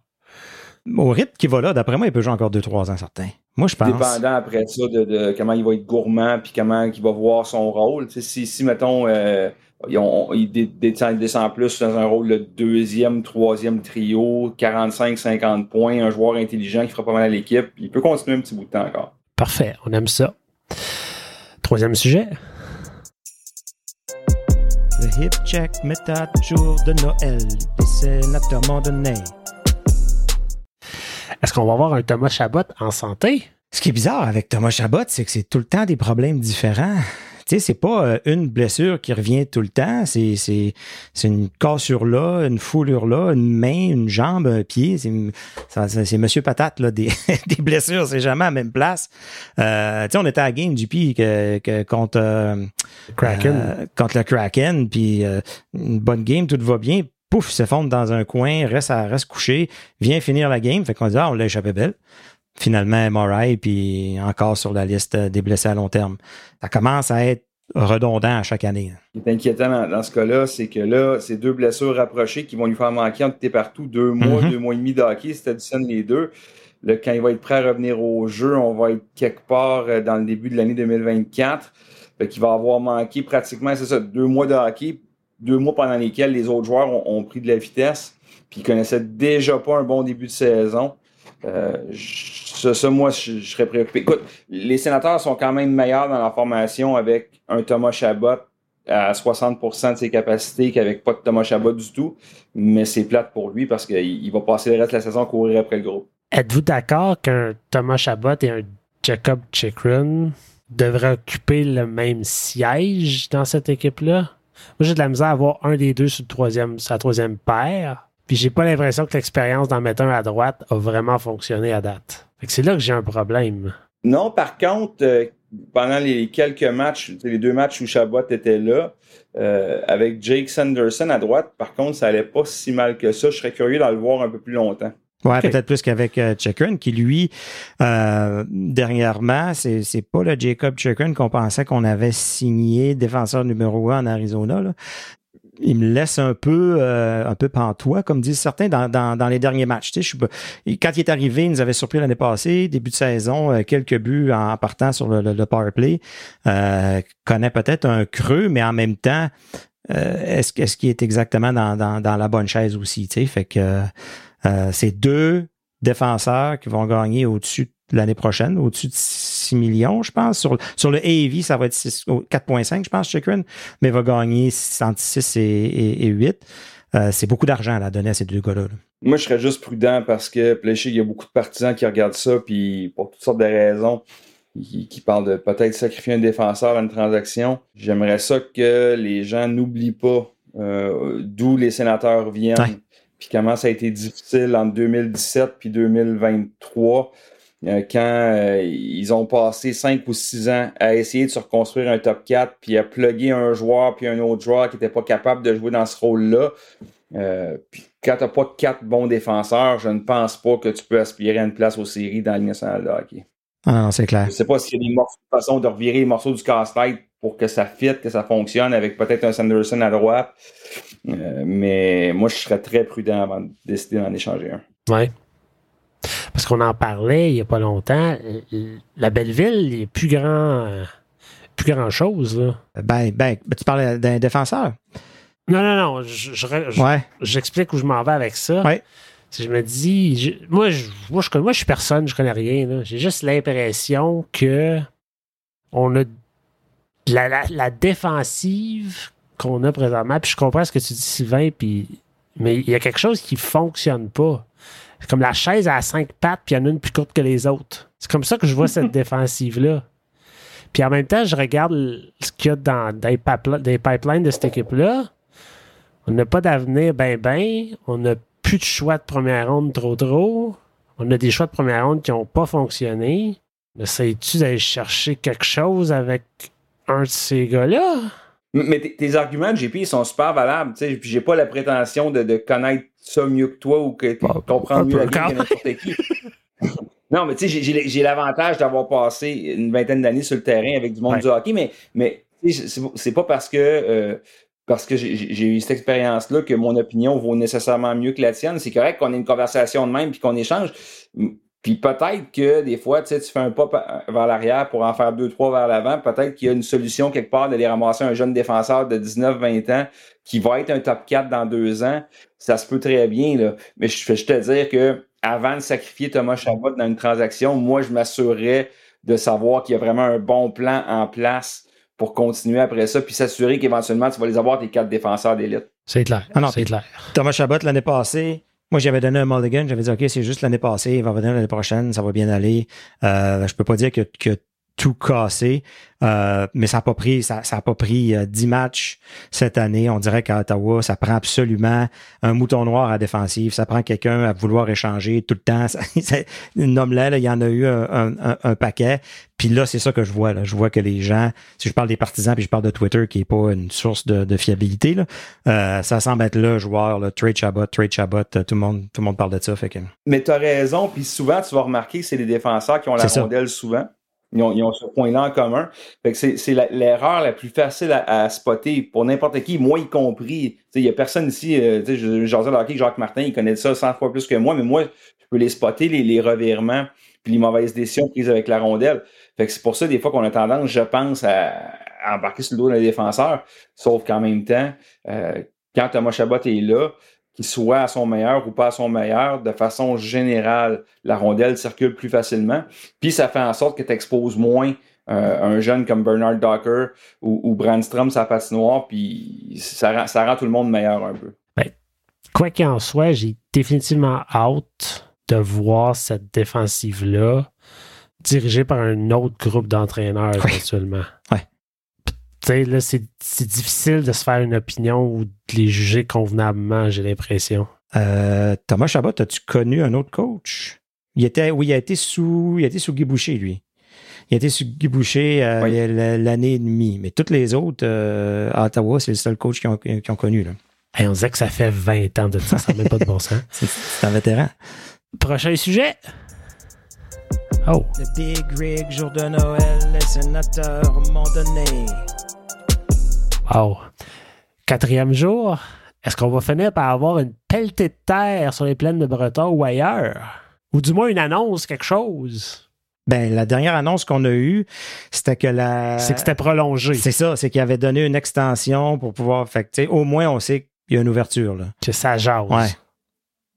Au rythme qui va là, d'après moi, il peut jouer encore 2-3 ans, certains. Moi, je pense. Dépendant après ça de, comment il va être gourmand puis comment il va voir son rôle. si, si, mettons, euh, il, descend, plus dans un rôle de deuxième, troisième trio, 45-50 points, un joueur intelligent qui fera pas mal à l'équipe, il peut continuer un petit bout de temps encore. Parfait, on aime ça. Troisième sujet. Le hip check méthode jour de Noël, les sénateurs m'ont donné. Est-ce qu'on va avoir un Thomas Chabot en santé? Ce qui est bizarre avec Thomas Chabot, c'est que c'est tout le temps des problèmes différents. Tu sais, c'est pas euh, une blessure qui revient tout le temps. C'est, c'est, c'est une cassure là, une foulure là, une main, une jambe, un pied. C'est, c'est Monsieur Patate, là, des, des blessures, c'est jamais à la même place. Euh, tu sais, on était à la game du que, que, contre, euh, Kraken. contre le Kraken, puis une bonne game, tout va bien pouf, il s'effondre dans un coin, reste, à, reste couché, vient finir la game. Fait qu'on dit, ah, on l'a échappé belle. Finalement, MRI, puis encore sur la liste des blessés à long terme. Ça commence à être redondant à chaque année. Ce qui est inquiétant dans, ce cas-là, c'est que là, c'est deux blessures rapprochées qui vont lui faire manquer en tout et partout deux mois, mm-hmm. deux mois et demi d'hockey si tu les deux. Là, quand il va être prêt à revenir au jeu, on va être quelque part euh, dans le début de l'année 2024. Fait qu'il va avoir manqué pratiquement, c'est ça, deux mois de hockey deux mois pendant lesquels les autres joueurs ont, pris de la vitesse, puis ils connaissaient déjà pas un bon début de saison. Euh, ça, moi, je, serais préoccupé. Écoute, les sénateurs sont quand même meilleurs dans la formation avec un Thomas Chabot à 60% de ses capacités qu'avec pas de Thomas Chabot du tout. Mais c'est plate pour lui parce qu'il va passer le reste de la saison à courir après le groupe. Êtes-vous d'accord qu'un Thomas Chabot et un Jacob Chikrin devraient occuper le même siège dans cette équipe-là? Moi, j'ai de la misère à avoir un des deux sur, le troisième, troisième paire. Puis j'ai pas l'impression que l'expérience d'en mettre un à droite a vraiment fonctionné à date. c'est là que j'ai un problème. Non, par contre, euh, pendant les quelques matchs, les deux matchs où Chabot était là, euh, avec Jake Sanderson à droite, par contre, ça allait pas si mal que ça. Je serais curieux d'en le voir un peu plus longtemps. Ouais, peut-être plus qu'avec euh, qui lui, euh, dernièrement, c'est, c'est pas le Jacob Chikrin qu'on pensait qu'on avait signé défenseur numéro un en Arizona. Là. Il me laisse un peu euh, un peu pantois, comme disent certains, dans, dans, dans les derniers matchs. Tu sais, je, quand il est arrivé, il nous avait surpris l'année passée, début de saison, euh, quelques buts en partant sur le, le, power play. Euh, connaît peut-être un creux, mais en même temps, est-ce, est-ce qu'il est exactement dans, dans, dans la bonne chaise aussi? Tu sais, fait que euh, c'est deux défenseurs qui vont gagner au-dessus de l'année prochaine, au-dessus de 6 millions, je pense. Sur, sur le AAV, ça va être 4,5, je pense, Chikrin, mais va gagner entre 6 et, 8. Euh, c'est beaucoup d'argent à donner à ces deux gars-là. Moi, je serais juste prudent parce que il y a beaucoup de partisans qui regardent ça, puis pour toutes sortes de raisons, qui, parlent de peut-être sacrifier un défenseur à une transaction. J'aimerais ça que les gens n'oublient pas euh, d'où les sénateurs viennent puis comment ça a été difficile en 2017 puis 2023 euh, quand euh, ils ont passé 5 ou 6 ans à essayer de se reconstruire un top 4 puis à plugger un joueur puis un autre joueur qui n'était pas capable de jouer dans ce rôle-là. Euh, puis quand tu n'as pas quatre bons défenseurs, je ne pense pas que tu peux aspirer à une place aux séries dans la Ligue nationale de hockey. Ah c'est clair. Je sais pas s'il y a des façons de revirer les morceaux du casse-tête pour que ça fitte, que ça fonctionne avec peut-être un Sanderson à droite. Euh, mais moi, je serais très prudent avant de décider d'en échanger un. Oui. Parce qu'on en parlait il n'y a pas longtemps. La Belleville, il n'y a plus grand, plus grand chose. Là. Ben, ben, tu parlais d'un défenseur. Non, non, non. J'explique où je m'en vais avec ça. Ouais. Si je me dis, moi, je, moi, je, moi, je suis personne, je connais rien. J'ai juste l'impression que on a la, la, défensive qu'on a présentement, puis je comprends ce que tu dis, Sylvain, puis, mais il y a quelque chose qui fonctionne pas. C'est comme la chaise à cinq pattes, puis il y en a une plus courte que les autres. C'est comme ça que je vois cette défensive-là. Puis en même temps, je regarde ce qu'il y a dans, des, pipelines de cette équipe-là. On n'a pas d'avenir ben ben. On n'a plus de choix de première ronde trop trop. On a des choix de première ronde qui n'ont pas fonctionné. Essayes-tu d'aller chercher quelque chose avec un de ces gars-là. Mais tes arguments, JP, ils sont super valables. Puis j'ai pas la prétention de, connaître ça mieux que toi ou que tu comprends mieux la vie que n'importe qui. non, mais tu sais, j'ai l'avantage d'avoir passé une vingtaine d'années sur le terrain avec du monde du hockey, mais, mais c'est pas parce que euh, parce que j'ai eu cette expérience-là que mon opinion vaut nécessairement mieux que la tienne. C'est correct qu'on ait une conversation de même puis qu'on échange. Puis peut-être que des fois, tu sais, tu fais un pas vers l'arrière pour en faire deux, trois vers l'avant. Peut-être qu'il y a une solution quelque part d'aller ramasser un jeune défenseur de 19-20 ans qui va être un top 4 dans deux ans. Ça se peut très bien, là. Mais je, je te dire que avant de sacrifier Thomas Chabot dans une transaction, moi, je m'assurerais de savoir qu'il y a vraiment un bon plan en place pour continuer après ça, puis s'assurer qu'éventuellement, tu vas les avoir tes quatre défenseurs d'élite. C'est clair. Ah c'est clair. Thomas Chabot, l'année passée, moi, j'avais donné un mulligan, j'avais dit, OK, c'est juste l'année passée, il va revenir l'année prochaine, ça va bien aller. Euh, je peux pas dire que, que tout cassé. Euh, mais ça n'a pas pris, ça, ça a pas pris euh, 10 matchs cette année. On dirait qu'à Ottawa, ça prend absolument un mouton noir à défensive. Ça prend quelqu'un à vouloir échanger tout le temps. Là, il y en a eu un, un, paquet. Puis là, c'est ça que je vois. Là. Je vois que les gens, si je parle des partisans, puis je parle de Twitter, qui est pas une source de, de fiabilité, là, euh, ça semble être le joueur, le trade Chabot, trade Chabot, tout le monde, tout le monde parle de ça. Fait que... Mais tu as raison. Puis souvent, tu vas remarquer que c'est les défenseurs qui ont la rondelle souvent. Ils ont, ce point-là en commun. Fait que c'est l'erreur la, plus facile à, spotter pour n'importe qui, moi y compris. Il y a personne ici, euh, je, hockey, Jacques Martin, il connaît ça 100 fois plus que moi, mais moi, je peux les spotter, les, les revirements, puis les mauvaises décisions prises avec la rondelle. Fait que c'est pour ça, des fois, qu'on a tendance, je pense, à, embarquer sur le dos d'un défenseur. Sauf qu'en même temps, euh, quand Thomas Chabot est là, qu'il soit à son meilleur ou pas à son meilleur, de façon générale, la rondelle circule plus facilement. Puis ça fait en sorte que tu exposes moins euh, un jeune comme Bernard Docker ou, ou Brandstrom sa patinoire, puis ça rend, ça rend tout le monde meilleur un peu. Ben, quoi qu'il en soit, j'ai définitivement hâte de voir cette défensive-là dirigée par un autre groupe d'entraîneurs éventuellement. Ouais là, c'est difficile de se faire une opinion ou de les juger convenablement, j'ai l'impression. Euh, Thomas Chabot, as-tu connu un autre coach? Il était, oui, il a été sous, il a été sous Guy Boucher, lui. Il a été sous Guy Boucher euh, Oui. l'année et demie. Mais toutes les autres, euh, à Ottawa, c'est le seul coach qu'ils ont, qu'ils ont connu. Là. Hey, on disait que ça fait 20 ans de ça, ça n'a même pas de bon sens. C'est, c'est un vétéran. Prochain sujet. Oh, Le Big Rig, jour de Noël, les sénateurs m'ont donné. Wow. Quatrième jour. Est-ce qu'on va finir par avoir une pelletée de terre sur les plaines de Breton ou ailleurs? Ou du moins une annonce, quelque chose? Ben, la dernière annonce qu'on a eue, c'était que la. C'est que c'était prolongé. C'est ça, c'est qu'il avait donné une extension pour pouvoir. Fait que, tu sais, au moins, on sait qu'il y a une ouverture. Là. Que ça jase. Ouais.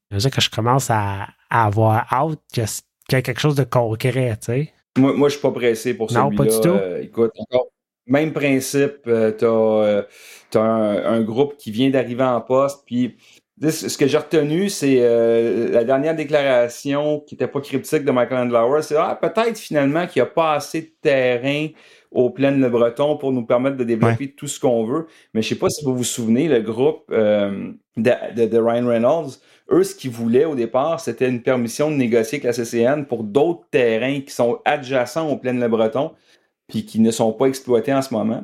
Je veux dire que je commence à, à avoir hâte qu'il y ait quelque chose de concret, tu sais. Moi, moi je suis pas pressé pour Non, celui-là. pas du tout. Euh, écoute, encore, même principe, euh, t'as euh, t'as un, un groupe qui vient d'arriver en poste, puis tu ce que j'ai retenu, c'est euh, la dernière déclaration qui était pas cryptique de Michael Andlauer, c'est ah, peut-être finalement qu'il n'y a pas assez de terrain aux plaines Le Breton pour nous permettre de développer tout ce qu'on veut. Mais je sais pas si vous vous souvenez, le groupe euh, de, de- de Ryan Reynolds, eux, ce qu'ils voulaient au départ, c'était une permission de négocier avec la CCN pour d'autres terrains qui sont adjacents aux plaines Le Breton, puis qui ne sont pas exploités en ce moment.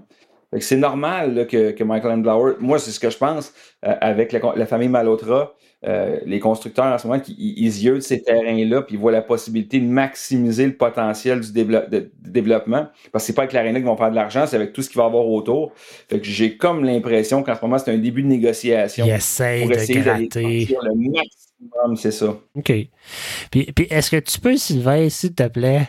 C'est normal là, que, que Michael Andlauer, moi c'est ce que je pense, euh, avec la, la famille Malotra, euh, les constructeurs en ce moment, qui, ils, ils yeux de ces terrains-là, puis ils voient la possibilité de maximiser le potentiel du dévelop- de- de développement. Parce que c'est pas avec l'aréna qu'ils vont faire de l'argent, c'est avec tout ce qu'il va y avoir autour. Fait que j'ai comme l'impression qu'en ce moment, c'est un début de négociation Il essaye pour de essayer d'aller gratter. le maximum, c'est ça. OK. Puis, puis est-ce que tu peux, Sylvain, s'il te plaît,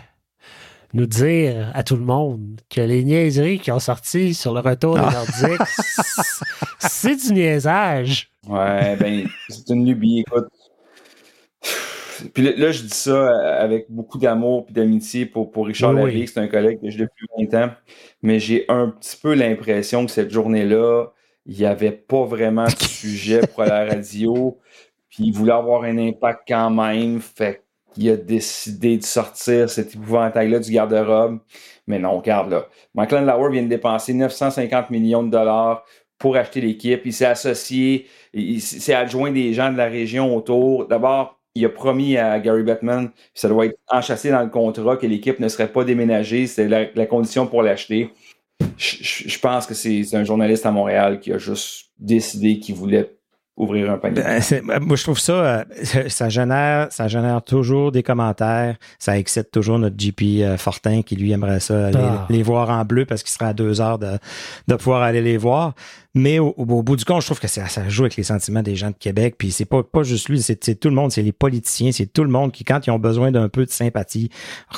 nous dire à tout le monde que les niaiseries qui ont sorti sur le retour des Ah. Nordiques, c'est du niaisage. Ouais, ben, c'est une lubie, écoute. Puis là, là, je dis ça euh, avec beaucoup d'amour et d'amitié pour, pour Richard Oui. Lavigne, c'est un collègue que j'ai depuis 20 ans. Mais j'ai un petit peu l'impression que cette journée-là, il n'y avait pas vraiment de sujet pour la radio. Puis il voulait avoir un impact quand même. Fait qu'il a décidé de sortir cet épouvantail-là du garde-robe. Mais non, regarde là. Michael Lauer vient de dépenser 950 millions de dollars pour acheter l'équipe. Il s'est associé, il il s'est adjoint des gens de la région autour. D'abord, il a promis à Gary Bettman, ça doit être enchâssé dans le contrat, que l'équipe ne serait pas déménagée. C'est la, condition pour l'acheter. Je, pense que c'est un journaliste à Montréal qui a juste décidé qu'il voulait ouvrir un panier. Ben, c'est- moi, je trouve ça, euh, ça génère, ça génère toujours des commentaires. Ça excite toujours notre JP euh, Fortin qui lui aimerait ça aller Ah. les voir en bleu parce qu'il serait à deux heures de, de pouvoir aller les voir. Mais au, bout du compte, je trouve que ça, ça joue avec les sentiments des gens de Québec. Puis c'est pas, pas juste lui, c'est tout le monde, c'est les politiciens, c'est tout le monde qui, quand ils ont besoin d'un peu de sympathie,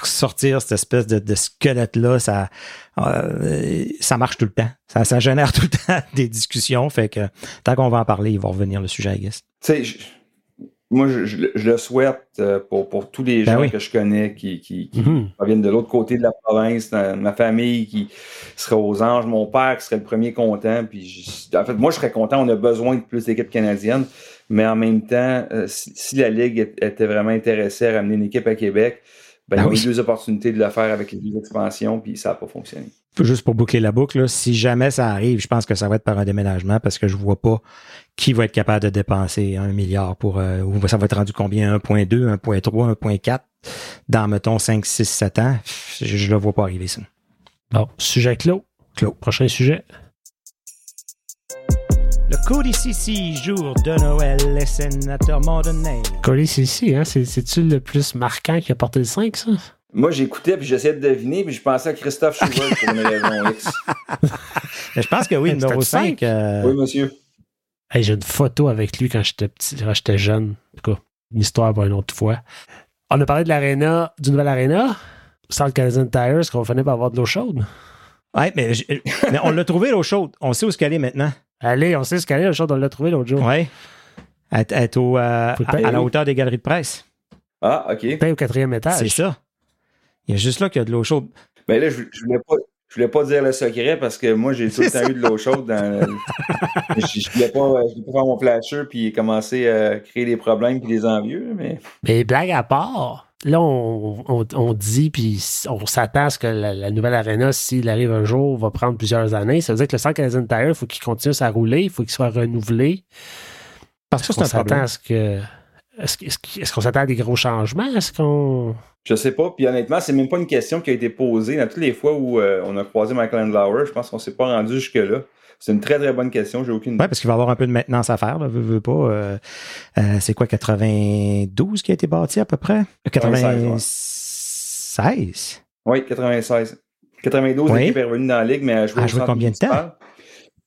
sortir cette espèce de, squelette-là, ça, euh, ça marche tout le temps. Ça, ça génère tout le temps des discussions. Fait que tant qu'on va en parler, il va revenir le sujet, I guess. Moi, je, je le- je le souhaite euh, pour, pour tous les Ben gens oui. que je connais qui, qui, qui Mhm. viennent de l'autre côté de la province, dans ma famille qui serait aux anges, mon père qui serait le premier content. Puis je- en fait, moi, je serais content. On a besoin de plus d'équipes canadiennes. Mais en même temps, euh, si, si la Ligue était vraiment intéressée à ramener une équipe à Québec, ben, Ben il y a oui. eu deux opportunités de le faire avec les deux expansions, puis ça n'a pas fonctionné. Juste pour boucler la boucle, là, si jamais ça arrive, je pense que ça va être par un déménagement parce que je vois pas qui va être capable de dépenser un milliard pour euh, ou ça va être rendu combien? 1.2, 1.3, 1.4 dans mettons 5, 6, 7 ans? Je, je le vois pas arriver ça. Bon, sujet clos. Clos. Prochain sujet. Le Cody CC, jour de Noël, les sénateurs m'ont donné. Coley, c'est ici, hein? C'est- C'est-tu le plus marquant qui a porté le 5, ça? Moi, j'écoutais, puis j'essayais de deviner, puis je pensais à Christophe Schubert pour une raison X. Mais je pense que oui, le numéro C'était 5. euh, Oui, monsieur. Hey, J'ai une photo avec lui quand j'étais petit, quand j'étais jeune. En tout cas, une histoire pour une autre fois. On a parlé de l'aréna, du nouvel aréna. Centre Canadian Tire, est-ce qu'on finit par avoir de l'eau chaude? ouais, mais, je- mais on l'a trouvé l'eau chaude. On sait où ce qu'elle est maintenant. Allez, on sait ce qu'elle est, l'eau chaude, on l'a trouvé l'autre jour. Ouais. Elle, elle est au, euh, à, à la hauteur des galeries de presse. Ah, OK. Paye au quatrième C'est étage. ça. Il y a juste là qu'il y a de l'eau chaude. Ben là, je, je voulais pas. Je voulais pas dire le secret parce que moi, j'ai tout le temps eu de l'eau chaude dans. je, je voulais pas, je voulais pas faire mon flasher puis commencer à créer des problèmes puis des envieux, mais. Mais blague à part, là, on, on- on dit, puis on s'attend à ce que la, la nouvelle aréna, s'il arrive un jour, va prendre plusieurs années. Ça veut dire que le Centre Canadian Tire, il faut qu'il continue à rouler, il faut qu'il soit renouvelé. Parce que c'est un s'attend problème. à ce que. Est-ce qu'on s'attend à des gros changements? Est-ce qu'on. Je sais pas, puis honnêtement, c'est même pas une question qui a été posée. Dans toutes les fois où euh, on a croisé Michael Andlauer, je pense qu'on s'est pas rendu jusque-là. C'est une très très bonne question, j'ai aucune Oui, parce qu'il va y avoir un peu de maintenance à faire, là, veux, veux pas. euh, euh, c'est quoi, 92 qui a été bâti à peu près? 96? Oui, 96. 92, Oui. l'équipe est revenue dans la ligue, mais elle a joué a joué combien de temps?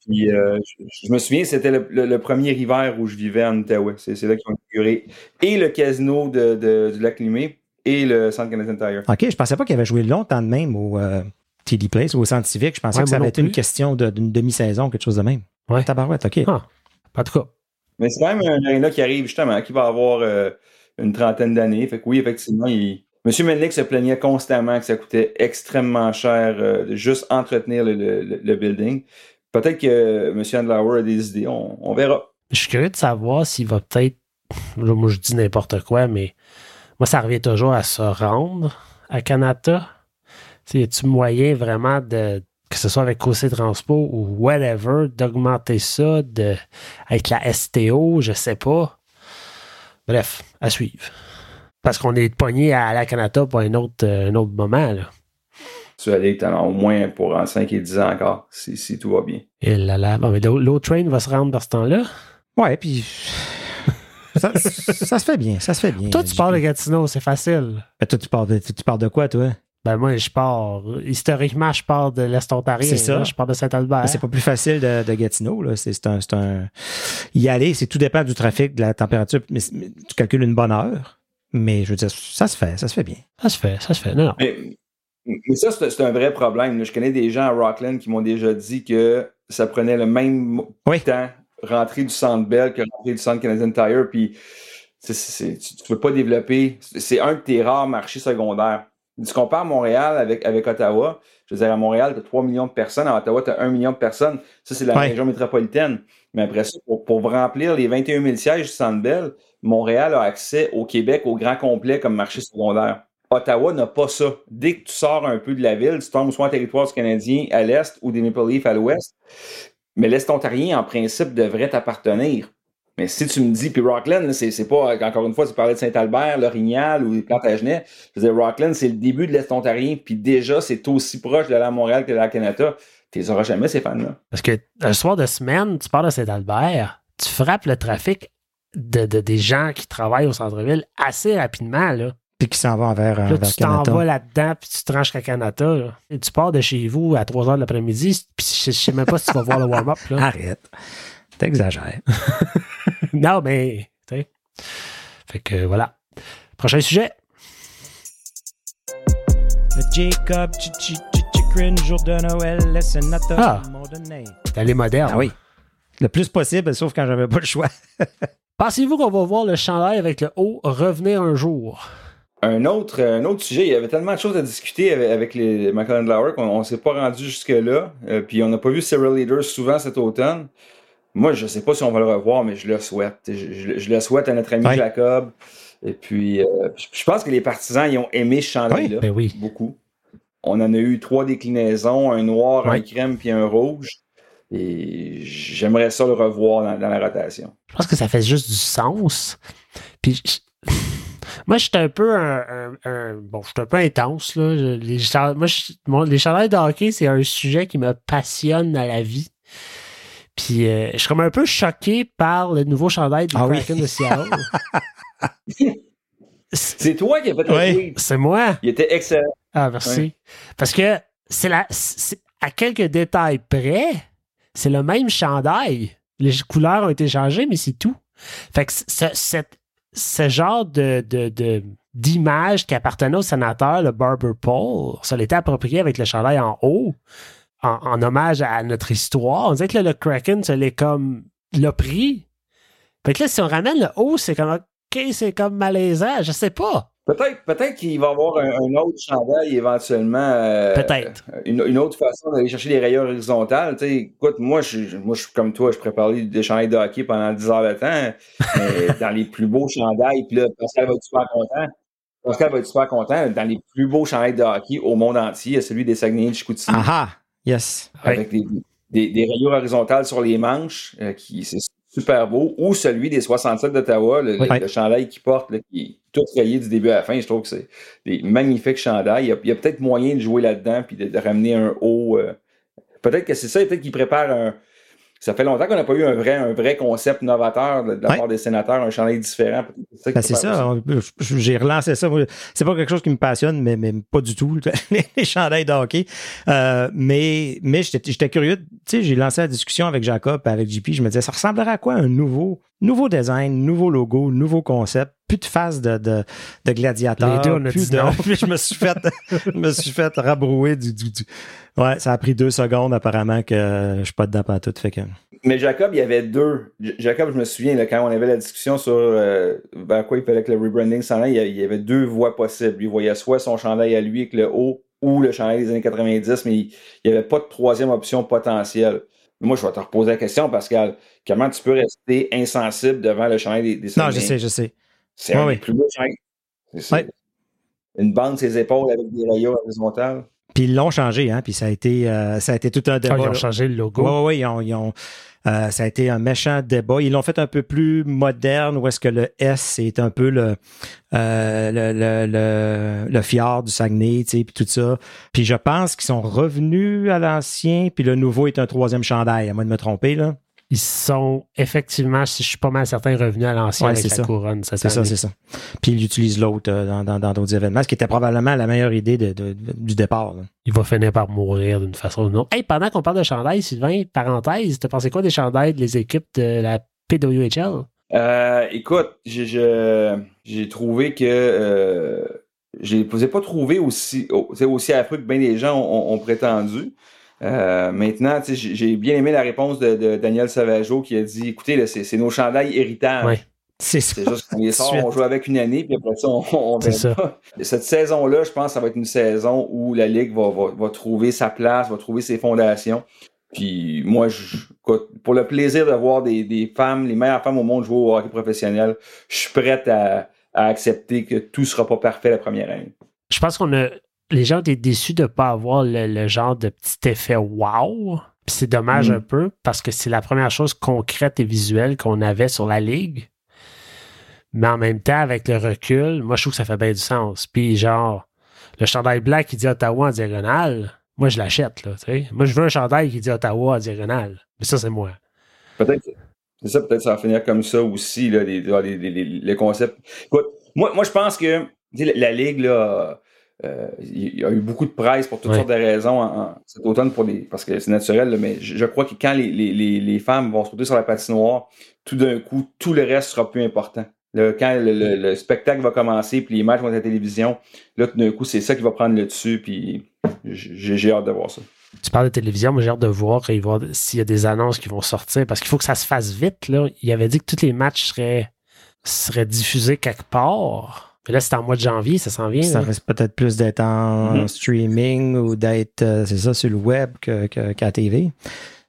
Puis euh, je, je me souviens, c'était le, le- le premier hiver où je vivais en Outaouais. C'est là qu'ils ont inauguré et le casino de, de- du lac Limé et le centre Canadian Tire. OK, je pensais pas qu'il avait joué longtemps de même au euh, TD Place ou au Centre Civique. Je pensais Ouais, que ça avait été une question de- d'une demi-saison, quelque chose de même. Ouais. Tabarouette, OK. Ah. En tout cas. Mais c'est quand même un aréna qui arrive justement, qui va avoir euh, une trentaine d'années. Fait que oui, effectivement, il... Monsieur Menlick se plaignait constamment que ça coûtait extrêmement cher euh, de juste entretenir le, le- le- le building. Peut-être que M. Andlauer a des idées, on, verra. Je suis curieux de savoir s'il va peut-être. Moi, je dis n'importe quoi, mais moi, ça revient toujours à se rendre à Canada. Y a-tu moyen vraiment de. Que ce soit avec OC Transpo ou whatever, d'augmenter ça de, avec la STO, je sais pas. Bref, à suivre. Parce qu'on est pogné à à Canada pour un autre, euh, un autre moment. Là. Tu vas aller au moins pour en 5 et 10 ans encore, si, si tout va bien. Et là là. Bon, mais l'autre train va se rendre dans ce temps-là? Ouais, puis. ça, ça se fait bien, ça se fait bien. Toi, tu parles de Gatineau, c'est facile. Ben, toi, tu parles de, tu, tu parles de quoi, toi? Ben moi, je pars. Historiquement, je pars de l'Est ontarien. C'est ça. là. Je pars de Saint-Albert. Ben, C'est pas plus facile de, de Gatineau. Là. C'est, un, c'est un- Y aller, c'est tout dépend du trafic, de la température. Mais, mais tu calcules une bonne heure. Mais je veux dire, ça se fait, ça se fait bien. Ça se fait, ça se fait. Non, non. Mais, mais ça, c'est un vrai problème. Je connais des gens à Rockland qui m'ont déjà dit que ça prenait le même Oui. temps rentrer du Centre Bell que rentrer du Centre Canadian Tire. Puis tu ne peux pas développer. C'est un de tes rares marchés secondaires. Tu compares Montréal avec, avec Ottawa. Je veux dire, à Montréal, tu as 3 millions de personnes. À Ottawa, tu as 1 million de personnes. Ça, c'est la région métropolitaine. Mais après ça, pour, pour remplir les 21 000 sièges du Centre Bell, Montréal a accès au Québec au grand complet comme marché secondaire. Ottawa n'a pas ça. Dès que tu sors un peu de la ville, tu tombes soit en territoire du Canadien à l'est ou des Maple Leafs à l'ouest. Mais l'Est ontarien, en principe, devrait t'appartenir. Mais si tu me dis, puis Rockland, c'est pas, encore une fois, tu parlais de Saint-Albert, Lorignal ou Plantagenet. Je veux dire, Rockland, c'est le début de l'Est ontarien, puis déjà, c'est aussi proche de la Montréal que de la Canada. Tu les auras jamais, ces fans-là. Parce que un soir de semaine, tu pars de Saint-Albert, tu frappes le trafic de- des gens qui travaillent au centre-ville assez rapidement. Là, Puis qui s'en va vers, euh, Là, vers tu t'en vas là-dedans, puis tu te ranges à Canada. là. Et tu pars de chez vous à 3 h de l'après-midi, puis je, je sais même pas si tu vas voir le warm-up. là. Arrête. T'exagères. Non, mais, tu sais. Fait que voilà. Prochain sujet. Le Jacob Chikrin, jour de Noël, le sénateur Ah. T'as les modernes. Ah oui. Le plus possible, sauf quand j'avais pas le choix. Pensez-vous qu'on va voir le chandail avec le haut revenir un jour? Un autre, un autre sujet, il y avait tellement de choses à discuter avec, avec les Michael Andlauer qu'on ne s'est pas rendu jusque-là. Euh, puis on n'a pas vu Cyril Leaders souvent cet automne. Moi, je sais pas si on va le revoir, mais je le souhaite. Je, je- je le souhaite à notre ami. Jacob. Et puis, euh, je je pense que les partisans, ils ont aimé ce chandail-là. Ben oui. Beaucoup. On en a eu trois déclinaisons, un noir, un crème puis un rouge. Et j'aimerais ça le revoir dans, dans la rotation. Je pense que ça fait juste du sens. Puis, je- moi, j'étais un peu un, un- un- bon, j'étais un peu intense là. Je- les moi, je- les de hockey, c'est un sujet qui me passionne dans la vie. Puis, euh, je suis comme un peu choqué par le nouveau chandail du Ah oui. De Seattle. C'est toi qui as fait le Ouais. c'est moi. Il était excellent. Ah, merci. Parce que c'est la, à quelques détails près, c'est le même chandail. Les couleurs ont été changées, mais c'est tout. Fait que ce, cette- ce genre de, de, d'image qui appartenait au sénateur, le Barber Paul, ça l'était approprié avec le chandail en haut, en, hommage à notre histoire. On dirait que là, le Kraken, ça l'est comme, l'a pris. Fait que là, si on ramène le haut, c'est comme, OK, c'est comme malaisant, je sais pas. Peut-être peut qu'il va y avoir un, un autre chandail éventuellement. euh, Peut-être. Une, une autre façon d'aller chercher les rayures horizontales. Écoute, moi, je, moi, je suis comme toi, je prépare des chandails de hockey pendant 10 heures de temps. Dans les plus beaux chandails, puis là, Pascal va être super content. Pascal va être super content. Dans les plus beaux chandails de hockey au monde entier, il y a celui des Saguenay de Chicoutimi. Ah ah. Yes. Avec des, des, des rayures horizontales sur les manches. euh, qui C'est super beau, ou celui des 67 d'Ottawa, le, le, chandail qu'il porte, qui est tout rayé du début à la fin. Je trouve que c'est des magnifiques chandails. Il y a, peut-être moyen de jouer là-dedans puis de, ramener un haut. Euh, peut-être que c'est ça, peut-être qu'il prépare un, ça fait longtemps qu'on n'a pas eu un vrai, un vrai concept novateur de, la part des sénateurs, un chandail différent. C'est ça. Ben, j'ai relancé ça. C'est pas quelque chose qui me passionne, mais, mais pas du tout, les chandails de hockey. Euh, mais mais j'étais curieux. Tu sais, j'ai lancé la discussion avec Jacob avec JP. Je me disais, ça ressemblerait à quoi un nouveau, nouveau design, nouveau logo, nouveau concept? Plus de face de, de, de gladiateur. plus de, je me suis fait, me suis fait rabrouer du, du, du Ouais, ça a pris deux secondes apparemment que je suis pas dedans pas tout. Fait que... Mais Jacob, il y avait deux. Jacob, je me souviens, là, quand on avait la discussion sur euh, vers quoi il fallait que le rebranding s'en aille, il y avait deux voies possibles. Il voyait soit son chandail à lui avec le haut ou le chandail des années 90, mais il n'y avait pas de troisième option potentielle. Moi, je vais te reposer la question, Pascal. Comment tu peux rester insensible devant le chandail des, des Non, je sais, je sais. C'est un des plus beaux chandails. Une bande ses épaules avec des rayons horizontales. Puis ils l'ont changé, hein, puis ça a été euh, ça a été tout un débat. ils ont changé le logo. Oui, oui, ils ont, euh, ça a été un méchant débat. Ils l'ont fait un peu plus moderne, où est-ce que le S est un peu le, euh, le, le, le, fjord du Saguenay, tu sais, puis tout ça. Puis je pense qu'ils sont revenus à l'ancien, puis le nouveau est un troisième chandail, à moins de me tromper, là ils sont effectivement, si je suis pas mal certain, revenus à l'ancien avec la couronne. C'est ça, c'est ça. Puis ils utilisent l'autre euh, dans, d'autres événements, ce qui était probablement la meilleure idée de, du départ. Il va finir par mourir d'une façon ou d'une autre. Hey, pendant qu'on parle de chandail, Sylvain, parenthèse, t'as pensé quoi des chandails des équipes de la PWHL? Euh, écoute, j'ai trouvé que euh, je n'ai pas trouvé aussi, aussi affreux que bien des gens ont prétendu. Euh, maintenant, j'ai bien aimé la réponse de, Daniel Savageau qui a dit écoutez, c'est nos chandails héritages. C'est juste qu'on les sort, on joue avec une année, puis après ça, on, on ça. Cette saison-là, je pense que ça va être une saison où la Ligue va, trouver sa place, va trouver ses fondations. Puis moi, je, pour le plaisir de voir des, femmes, les meilleures femmes au monde jouer au hockey professionnel, je suis prête à, à accepter que tout ne sera pas parfait la première année. Je pense qu'on a les gens étaient déçus de ne pas avoir le, genre de petit effet wow. c'est dommage mm. un peu parce que c'est la première chose concrète et visuelle qu'on avait sur la ligue. Mais en même temps, avec le recul, moi, je trouve que ça fait bien du sens. Puis, genre, le chandail blanc qui dit Ottawa en diagonale, moi, je l'achète, là, Moi, je veux un chandail qui dit Ottawa en diagonale. Mais ça, c'est moi. Peut-être. C'est ça, peut-être ça va finir comme ça aussi, là, les, les, concepts. Écoute, moi, moi, je pense que la Ligue, là, euh, il y a eu beaucoup de presse pour toutes sortes de raisons en, cet automne pour les, parce que c'est naturel, mais je, crois que quand les, les, les, femmes vont se retrouver sur la patinoire, tout d'un coup, tout le reste sera plus important. quand le, spectacle va commencer, puis les matchs vont être à la télévision, là, tout d'un coup, c'est ça qui va prendre le dessus, puis j'ai hâte de voir ça. Tu parles de télévision, moi j'ai hâte de voir s'il y a des annonces qui vont sortir, parce qu'il faut que ça se fasse vite. Là. Il avait dit que tous les matchs seraient, seraient diffusés quelque part. Mais là, c'est en mois de janvier, ça s'en vient. Ça risque peut-être plus d'être en mm-hmm. streaming ou d'être, euh, c'est ça, sur le web qu'à que, TV.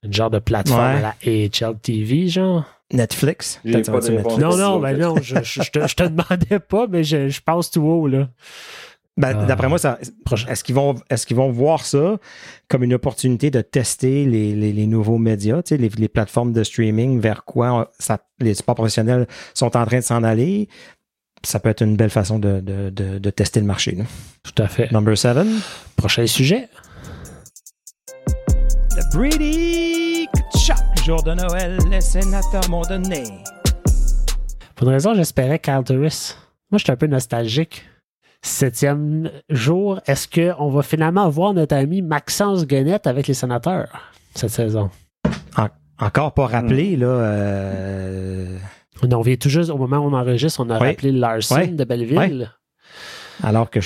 Une genre de plateforme à la AHL TV, genre? Netflix? Non, non, ben non, je, je, te, je, te, demandais pas, mais je, je passe tout haut, là. Ben, ah. D'après moi, ça, est-ce qu'ils vont, est-ce qu'ils vont voir ça comme une opportunité de tester les, les, les nouveaux médias, tu sais, les, les, plateformes de streaming vers quoi ça, les sports professionnels sont en train de s'en aller? Ça peut être une belle façon de, de, tester le marché. Tout à fait. Number seven. Prochain sujet. Le Brady chaque jour de Noël, les sénateurs m'ont donné. Pour une raison, j'espérais Carl Turris. Moi, je suis un peu nostalgique. Septième jour, est-ce qu'on va finalement voir notre ami Maxence Guenette avec les sénateurs cette saison? encore pas rappelé, hmm. là. Euh, on vient tout juste, au moment où on enregistre, on a rappelé Larson de Belleville. Alors que,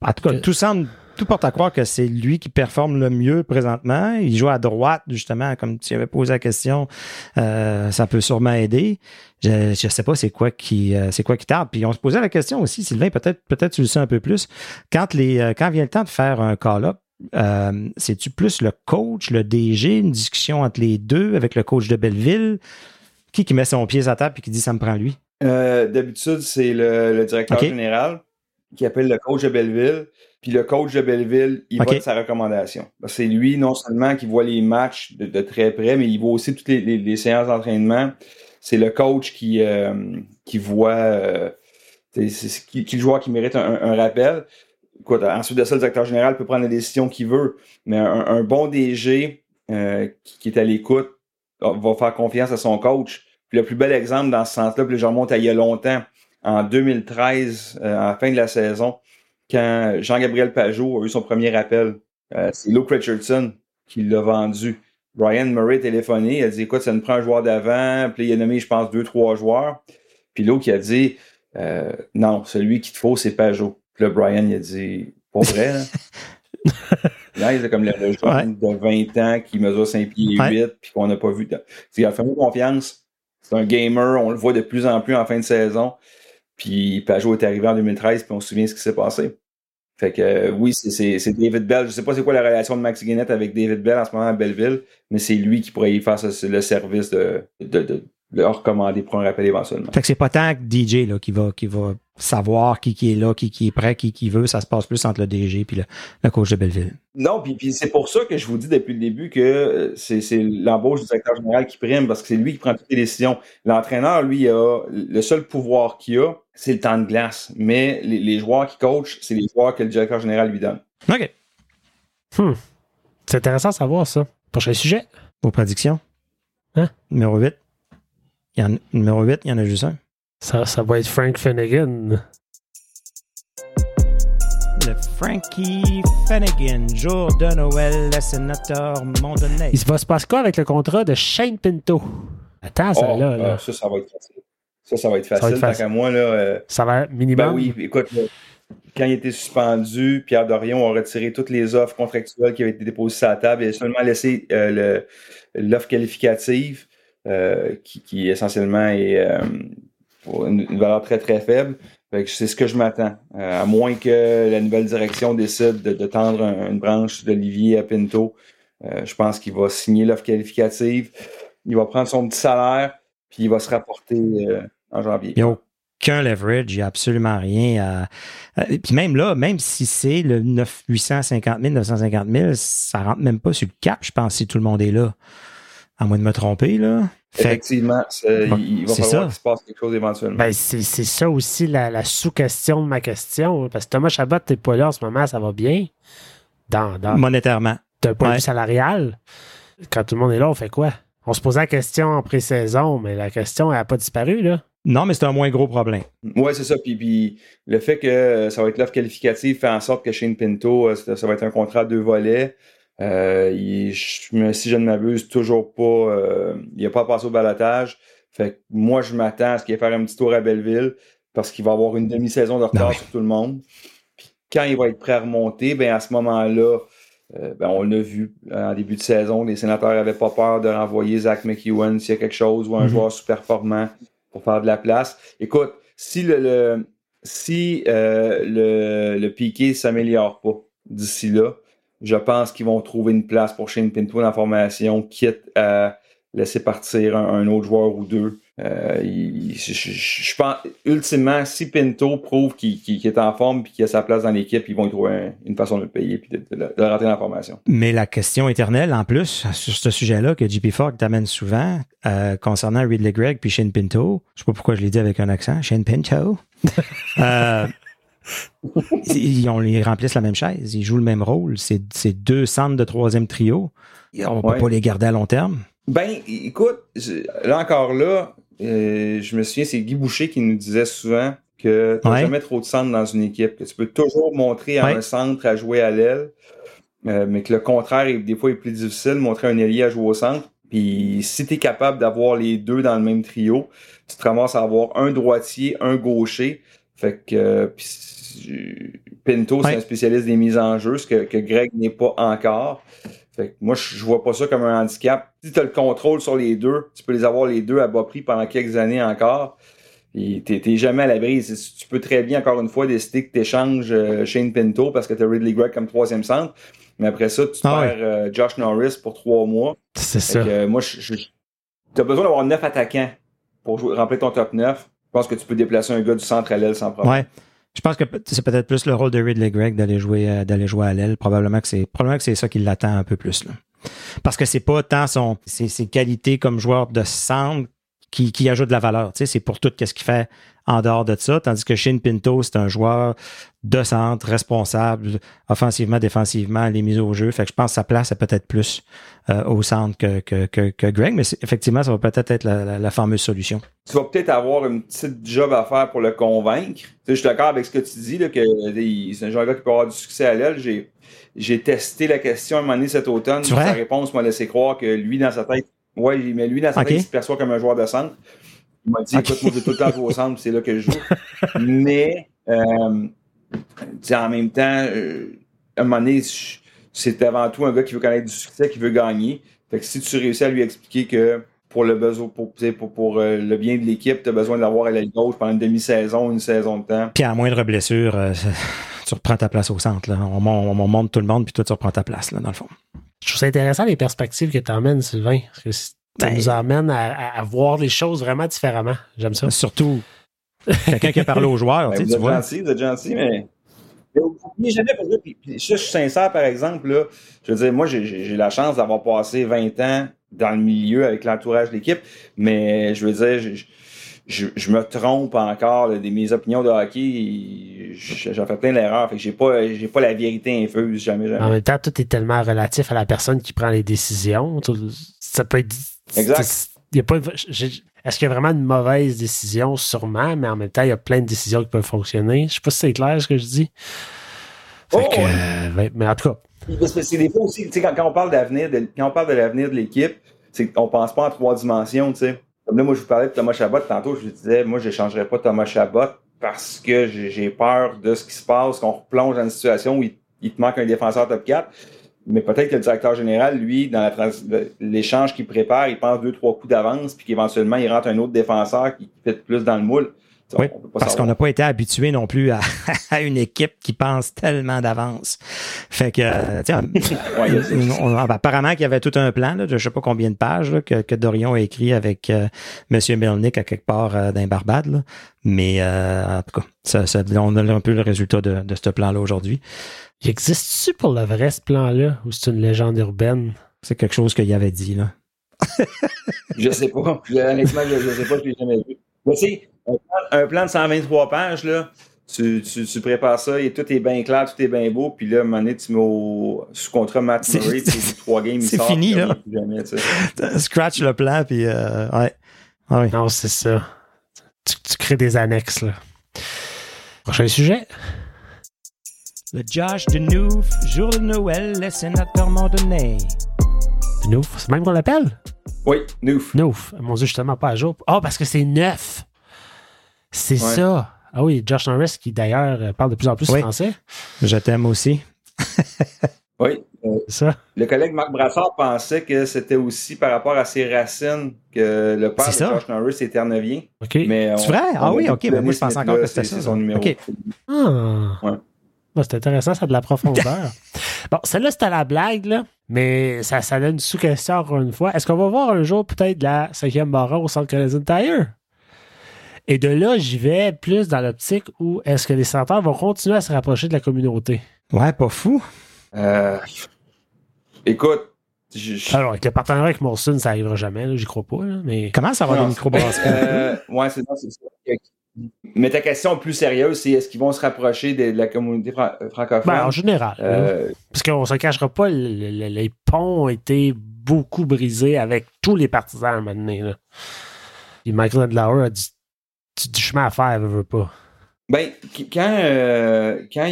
en tout cas, tout semble, tout porte à croire que c'est lui qui performe le mieux présentement. Il joue à droite, justement, comme tu avais posé la question. Euh, ça peut sûrement aider. Je ne sais pas c'est quoi qui euh, c'est quoi qui tarde. Puis on se posait la question aussi, Sylvain, peut-être peut-être tu le sais un peu plus. Quand les euh, quand vient le temps de faire un call-up, c'est-tu plus le coach, le DG, une discussion entre les deux avec le coach de Belleville? Qui qui met son pied à table et qui dit ça me prend lui? Euh, d'habitude, c'est le, directeur général qui appelle le coach de Belleville. Puis le coach de Belleville, il voit sa recommandation. C'est lui, non seulement qui voit les matchs de, très près, mais il voit aussi toutes les, séances d'entraînement. c'est le coach qui, qui voit c'est qui, qui, le joueur qui mérite un, rappel. ensuite de ça, le directeur général peut prendre la décision qu'il veut, mais un, bon DG qui, est à l'écoute va faire confiance à son coach. Puis le plus bel exemple dans ce sens-là, puis je remonte à il y a longtemps, en 2013, à la fin de la saison, quand Jean-Gabriel Pajot a eu son premier appel. Euh, c'est Luke Richardson qui l'a vendu. Brian Murray a téléphoné, il a dit écoute, ça nous prend un joueur d'avant, puis il a nommé, je pense, deux, trois joueurs. Puis Luke il a dit euh, non, celui qu'il te faut, c'est Pajot. Puis là, Brian il a dit pas vrai, là? là, il comme le, joueur de 20 ans qui mesure 5 pieds et 8, puis qu'on n'a pas vu. Il a fait confiance. C'est un gamer, on le voit de plus en plus en fin de saison. Puis Pajot est arrivé en 2013, puis on se souvient ce qui s'est passé. Fait que euh, oui, c'est David Bell. Je sais pas c'est quoi la relation de Max Guinnett avec David Bell en ce moment à Belleville, mais c'est lui qui pourrait y faire le service de, de, de, de recommander pour un rappel éventuellement. Fait que c'est pas tant que DJ là, qui va qui va savoir qui, qui est là, qui, qui est prêt, qui, qui veut. Ça se passe plus entre le DG et le, coach de Belleville. Non, puis, puis c'est pour ça que je vous dis depuis le début que euh, c'est l'embauche du directeur général qui prime parce que c'est lui qui prend toutes les décisions. L'entraîneur, lui, a le seul pouvoir qu'il a, c'est le temps de glace. Mais les, joueurs qui coachent, c'est les joueurs que le directeur général lui donne. OK. Hmm. C'est intéressant de savoir ça. Prochain sujet. Vos prédictions. Hein? Numéro 8. Il y en, numéro 8, il y en a juste un. Ça, ça va être Frank Finnegan. Le Frankie Finnegan, jour de Noël, le sénateur Mondonay. Il va se passer quoi avec le contrat de Shane Pinto? Attends, ça, oh, là, là. Ah, ça, ça va être facile. Ça, ça va être facile. Tant qu'à moi, là. Euh, ça va être minimum. Ben oui, écoute, quand il était suspendu, Pierre Dorion a retiré toutes les offres contractuelles qui avaient été déposées sur la table et a seulement laissé euh, l'offre qualificative, euh, qui, qui, essentiellement est une, valeur très, très faible. C'est ce que je m'attends. Euh, à moins que la nouvelle direction décide de, tendre une branche d'Olivier à Pinto. Euh, je pense qu'il va signer l'offre qualificative. Il va prendre son petit salaire, puis il va se rapporter euh, en janvier. Il n'y a aucun leverage, il n'y a absolument rien. À... Puis même là, même si c'est le 9, 850 000, 950 000, ça rentre même pas sur le cap, je pense, si tout le monde est là. À moins de me tromper, là. Effectivement, il va falloir qu'il se passe quelque chose éventuellement. Ben, c'est ça aussi la, sous-question de ma question. Parce que Thomas Chabot, t'es pas là en ce moment, ça va bien? Dans, Monétairement. D'un point de vue salarial. Quand tout le monde est là, on fait quoi? On se posait la question en pré-saison, mais la question n'a pas disparu, là. Non, mais c'est un moins gros problème. Oui, c'est ça. Puis, puis, le fait que ça va être l'offre qualificative fait en sorte que Shane Pinto, euh, ça va être un contrat de deux volets. Euh, si je ne m'abuse, toujours pas. Euh, il n'a pas passé au balotage. Fait que moi, je m'attends à ce qu'il ait faire un petit tour à Belleville parce qu'il va avoir une demi-saison de retard sur tout le monde. Puis quand il va être prêt à remonter, ben à ce moment-là, euh, ben on l'a vu en début de saison, les sénateurs n'avaient pas peur de renvoyer Zach McEwen s'il y a quelque chose ou un mm-hmm. joueur super performant pour faire de la place. Écoute, si le, si le, le piqué s'améliore pas d'ici là, je pense qu'ils vont trouver une place pour Shane Pinto dans la formation, quitte à laisser partir un, autre joueur ou deux. Euh, je, pense, ultimement, si Pinto prouve qu'il est en forme et qu'il a sa place dans l'équipe, ils vont trouver une façon de le payer et de, de, rentrer dans la formation. Mais la question éternelle, en plus, sur ce sujet-là, que JP Fogg t'amène souvent, euh, concernant Ridley Gregg puis Shane Pinto, je sais pas pourquoi je l'ai dit avec un accent, Shane Pinto. euh, ils, on les remplissent la même chaise, ils jouent le même rôle. C'est deux centres de troisième trio. On ne peut pas les garder à long terme. Ben, écoute, là encore là, euh, je me souviens, c'est Guy Boucher qui nous disait souvent que tu n'as jamais trop de centres dans une équipe, que tu peux toujours montrer un centre à jouer à l'aile, euh, mais que le contraire, des fois, est plus difficile, montrer un ailier à jouer au centre. Puis si tu es capable d'avoir les deux dans le même trio, tu te ramasses à avoir un droitier, un gaucher. Fait que euh, Pinto, c'est un spécialiste des mises en jeu, ce que, Greg n'est pas encore. Fait moi, je vois pas ça comme un handicap. Si tu as le contrôle sur les deux, tu peux les avoir les deux à bas prix pendant quelques années encore. Et t'es jamais à l'abri. Tu peux très bien, encore une fois, décider que tu échanges euh, Shane Pinto parce que tu as Ridley Gregg comme troisième centre. Mais après ça, tu ah perds euh, Josh Norris pour trois mois. C'est ça. Euh, moi, tu as besoin d'avoir neuf attaquants pour remplir ton top 9. Je pense que tu peux déplacer un gars du centre à l'aile sans problème. Ouais. Je pense que c'est peut-être plus le rôle de Ridley Gregg d'aller jouer, euh, d'aller jouer à l'aile. Probablement que c'est, probablement que c'est ça qui l'attend un peu plus, là. Parce que c'est pas tant son, ses, ses, qualités comme joueur de centre qui, qui ajoute de la valeur. Tu sais, c'est pour tout ce qu'il fait en dehors de ça. Tandis que Shane Pinto, c'est un joueur de centre, responsable, offensivement, défensivement, les mises au jeu. Fait que je pense que sa place est peut-être plus euh, au centre que, que, que, que Greg, mais effectivement, ça va peut-être être la, la, fameuse solution. Tu vas peut-être avoir une petite job à faire pour le convaincre. Tu sais, je suis d'accord avec ce que tu dis, là, que c'est un joueur qui peut avoir du succès à l'aile. J'ai, j'ai testé la question à un moment donné cet automne. Sa réponse m'a laissé croire que lui, dans sa tête, ouais, mais lui, dans sa tête, il se perçoit comme un joueur de centre. Il m'a dit, écoute, moi, j'ai tout le temps joué au centre, c'est là que je joue. mais, euh, en même temps, euh, à un moment donné, c'est avant tout un gars qui veut connaître du succès, qui veut gagner. Fait que si tu réussis à lui expliquer que pour le besoin, pour, pour, pour euh, le bien de l'équipe, tu as besoin de l'avoir à l'aile gauche pendant une demi-saison, une saison de temps. Puis à moindre blessure, tu reprends ta place au centre. Là. On, on, monte tout le monde, puis toi, tu reprends ta place, là, dans le fond. Je trouve ça intéressant les perspectives que tu emmènes, Sylvain. Parce que ça ben, nous emmène à, voir les choses vraiment différemment. J'aime ça. Surtout quelqu'un qui a parlé aux joueurs. Ben, vous, êtes gentil, vous êtes gentil, mais mais jamais puis, puis, ça, je suis sincère, par exemple, là, je veux dire, moi, j'ai la chance d'avoir passé 20 ans dans le milieu avec l'entourage de l'équipe, mais je veux dire, je, je, me trompe encore de mes opinions de hockey. J'en fais plein d'erreurs. Fait que j'ai pas, j'ai pas la vérité infuse, jamais, jamais. En même temps, tout est tellement relatif à la personne qui prend les décisions. Ça peut être. Exact. Il y a pas, est-ce qu'il y a vraiment une mauvaise décision? Sûrement, mais en même temps, il y a plein de décisions qui peuvent fonctionner. Je sais pas si c'est clair ce que je dis. oh, euh, mais en tout cas. C'est des fois aussi, quand, quand on parle d'avenir, quand on parle de l'avenir de l'équipe, c'est qu'on pense pas en trois dimensions, tu sais. Là, moi, je vous parlais de Thomas Chabot tantôt, je vous disais, moi, je n'échangerais pas Thomas Chabot parce que j'ai peur de ce qui se passe, qu'on replonge dans une situation où il, il te manque un défenseur top 4 mais peut-être que le directeur général, lui, dans l'échange qu'il prépare, il pense deux, trois coups d'avance, puis qu'éventuellement, il rentre un autre défenseur qui fait plus dans le moule. Oui, parce qu'on n'a pas été habitué non plus à, une équipe qui pense tellement d'avance. Fait que, tiens, apparemment qu'il y avait tout un plan, là, je sais pas combien de pages que, que, Dorion a écrit avec euh, Monsieur Melnick à quelque part euh, d'un Barbade. Mais euh, en tout cas, ça, ça, on a un peu le résultat de, de ce plan-là aujourd'hui. Il existe-tu pour le vrai ce plan-là ou c'est une légende urbaine? C'est quelque chose qu'il avait dit, là. je sais pas. Honnêtement, je, je sais pas, je l'ai jamais vu. Mais tu un, plan, de 123 pages, là, tu, tu, tu, prépares ça et tout est bien clair, tout est bien beau, puis là, à un moment donné, tu mets au, sous contrat Matt Murray, puis trois games, C'est fini, là. Jamais, Scratch le plan, puis euh, ouais. Ah oui. Non, c'est ça. Tu, tu crées des annexes, là. Prochain sujet. Le Josh de Nouf, jour de Noël, les sénateurs m'ont donné. Nouf, c'est même qu'on l'appelle? Oui, Nouf. Nouf. Mon Dieu, justement, pas à jour. Ah, oh, parce que c'est neuf. C'est ça. Ah oui, Josh Norris qui d'ailleurs euh, parle de plus en plus français. Je t'aime aussi. oui. Euh, ça. Le collègue Marc Brassard pensait que c'était aussi par rapport à ses racines que le père de Josh Norris était ternevien. OK. C'est vrai? Ah oui, OK. Mais moi, je pensais encore que c'était ça. son numéro. OK. Ah. Ouais c'est intéressant, ça a de la profondeur. bon, celle-là, c'était la blague, là, mais ça, ça donne une sous-question encore une fois. Est-ce qu'on va voir un jour peut-être la cinquième baron au centre Canadian Tire? Et de là, j'y vais plus dans l'optique où est-ce que les sénateurs vont continuer à se rapprocher de la communauté? Ouais, pas fou. Euh, écoute, alors, avec le partenariat avec Morrison, ça n'arrivera jamais, j'y crois pas. mais... Comment ça va les microbrasseries? Euh, ouais, c'est ça. Mais ta question plus sérieuse, c'est est-ce qu'ils vont se rapprocher de, la communauté euh, francophone? Ben, en général. Euh, parce qu'on ne se cachera pas, les ponts ont été beaucoup brisés avec tous les partisans à un moment donné. Et Michael Adlauer a du, du, chemin à faire, ne veut pas. Ben, quand, euh, quand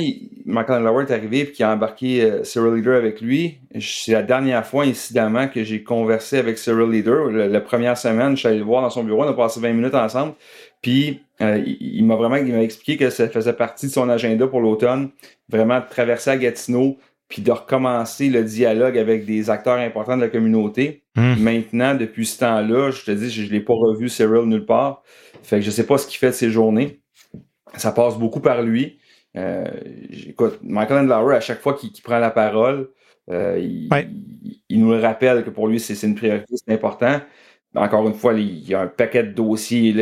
Michael Lauer est arrivé et qu'il a embarqué euh, Cyril Leader avec lui, c'est la dernière fois, incidemment, que j'ai conversé avec Cyril Leader. La, première semaine, je suis allé le voir dans son bureau, on a passé 20 minutes ensemble. Puis, euh, il, m'a vraiment il m'a expliqué que ça faisait partie de son agenda pour l'automne, vraiment de traverser à Gatineau, puis de recommencer le dialogue avec des acteurs importants de la communauté. Hmm. Maintenant, depuis ce temps-là, je te dis, je ne l'ai pas revu Cyril nulle part. Fait que je sais pas ce qu'il fait de ses journées ça passe beaucoup par lui. Euh, écoute, Michael Andlauer, à chaque fois qu'il prend la parole, euh, il, nous le rappelle que pour lui, c'est une priorité, c'est important. Encore une fois, il y a un paquet de dossiers.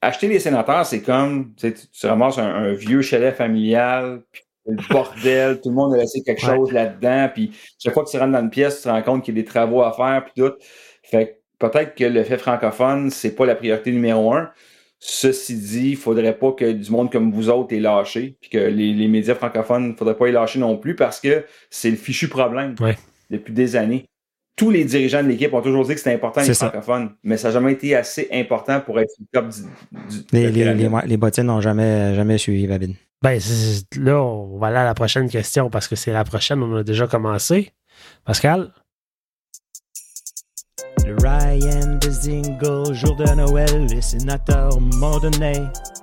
acheter les sénateurs, c'est comme tu, tu ramasses un, vieux chalet familial, puis le bordel, tout le monde a laissé quelque chose là-dedans, puis chaque fois que tu rentres dans une pièce, tu te rends compte qu'il y a des travaux à faire, puis tout. Fait peut-être que le fait francophone, c'est pas la priorité numéro un. Ceci dit, il faudrait pas que du monde comme vous autres ait lâché, puis que les, les médias francophones, il faudrait pas y lâcher non plus parce que c'est le fichu problème Ouais. depuis des années. Tous les dirigeants de l'équipe ont toujours dit que c'était important les francophones, mais ça n'a jamais été assez important pour être le top du, du- Les, bottines n'ont jamais, jamais suivi Babine. Ben, là, on va aller à la prochaine question parce que c'est la prochaine, on a déjà commencé. Pascal? Le Ryan jour de Noël, les sénateurs m'ont donné.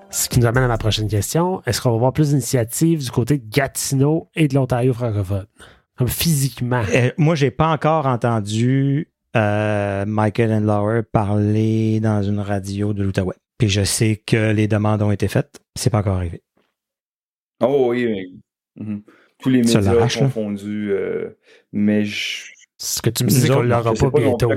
Ce qui nous amène à ma prochaine question. Est-ce qu'on va voir plus d'initiatives du côté de Gatineau et de l'Ontario francophone? Comme physiquement. Euh, moi, j'ai pas encore entendu euh, Michael Endlauer parler dans une radio de l'Outaouais. Puis je sais que les demandes ont été faites. C'est pas encore arrivé. Oh oui, oui. Mhm. Tous les médias confondus, euh, mais je, Ce que tu me Nous dis, c'est qu'on autres, l'aura pas pas bientôt.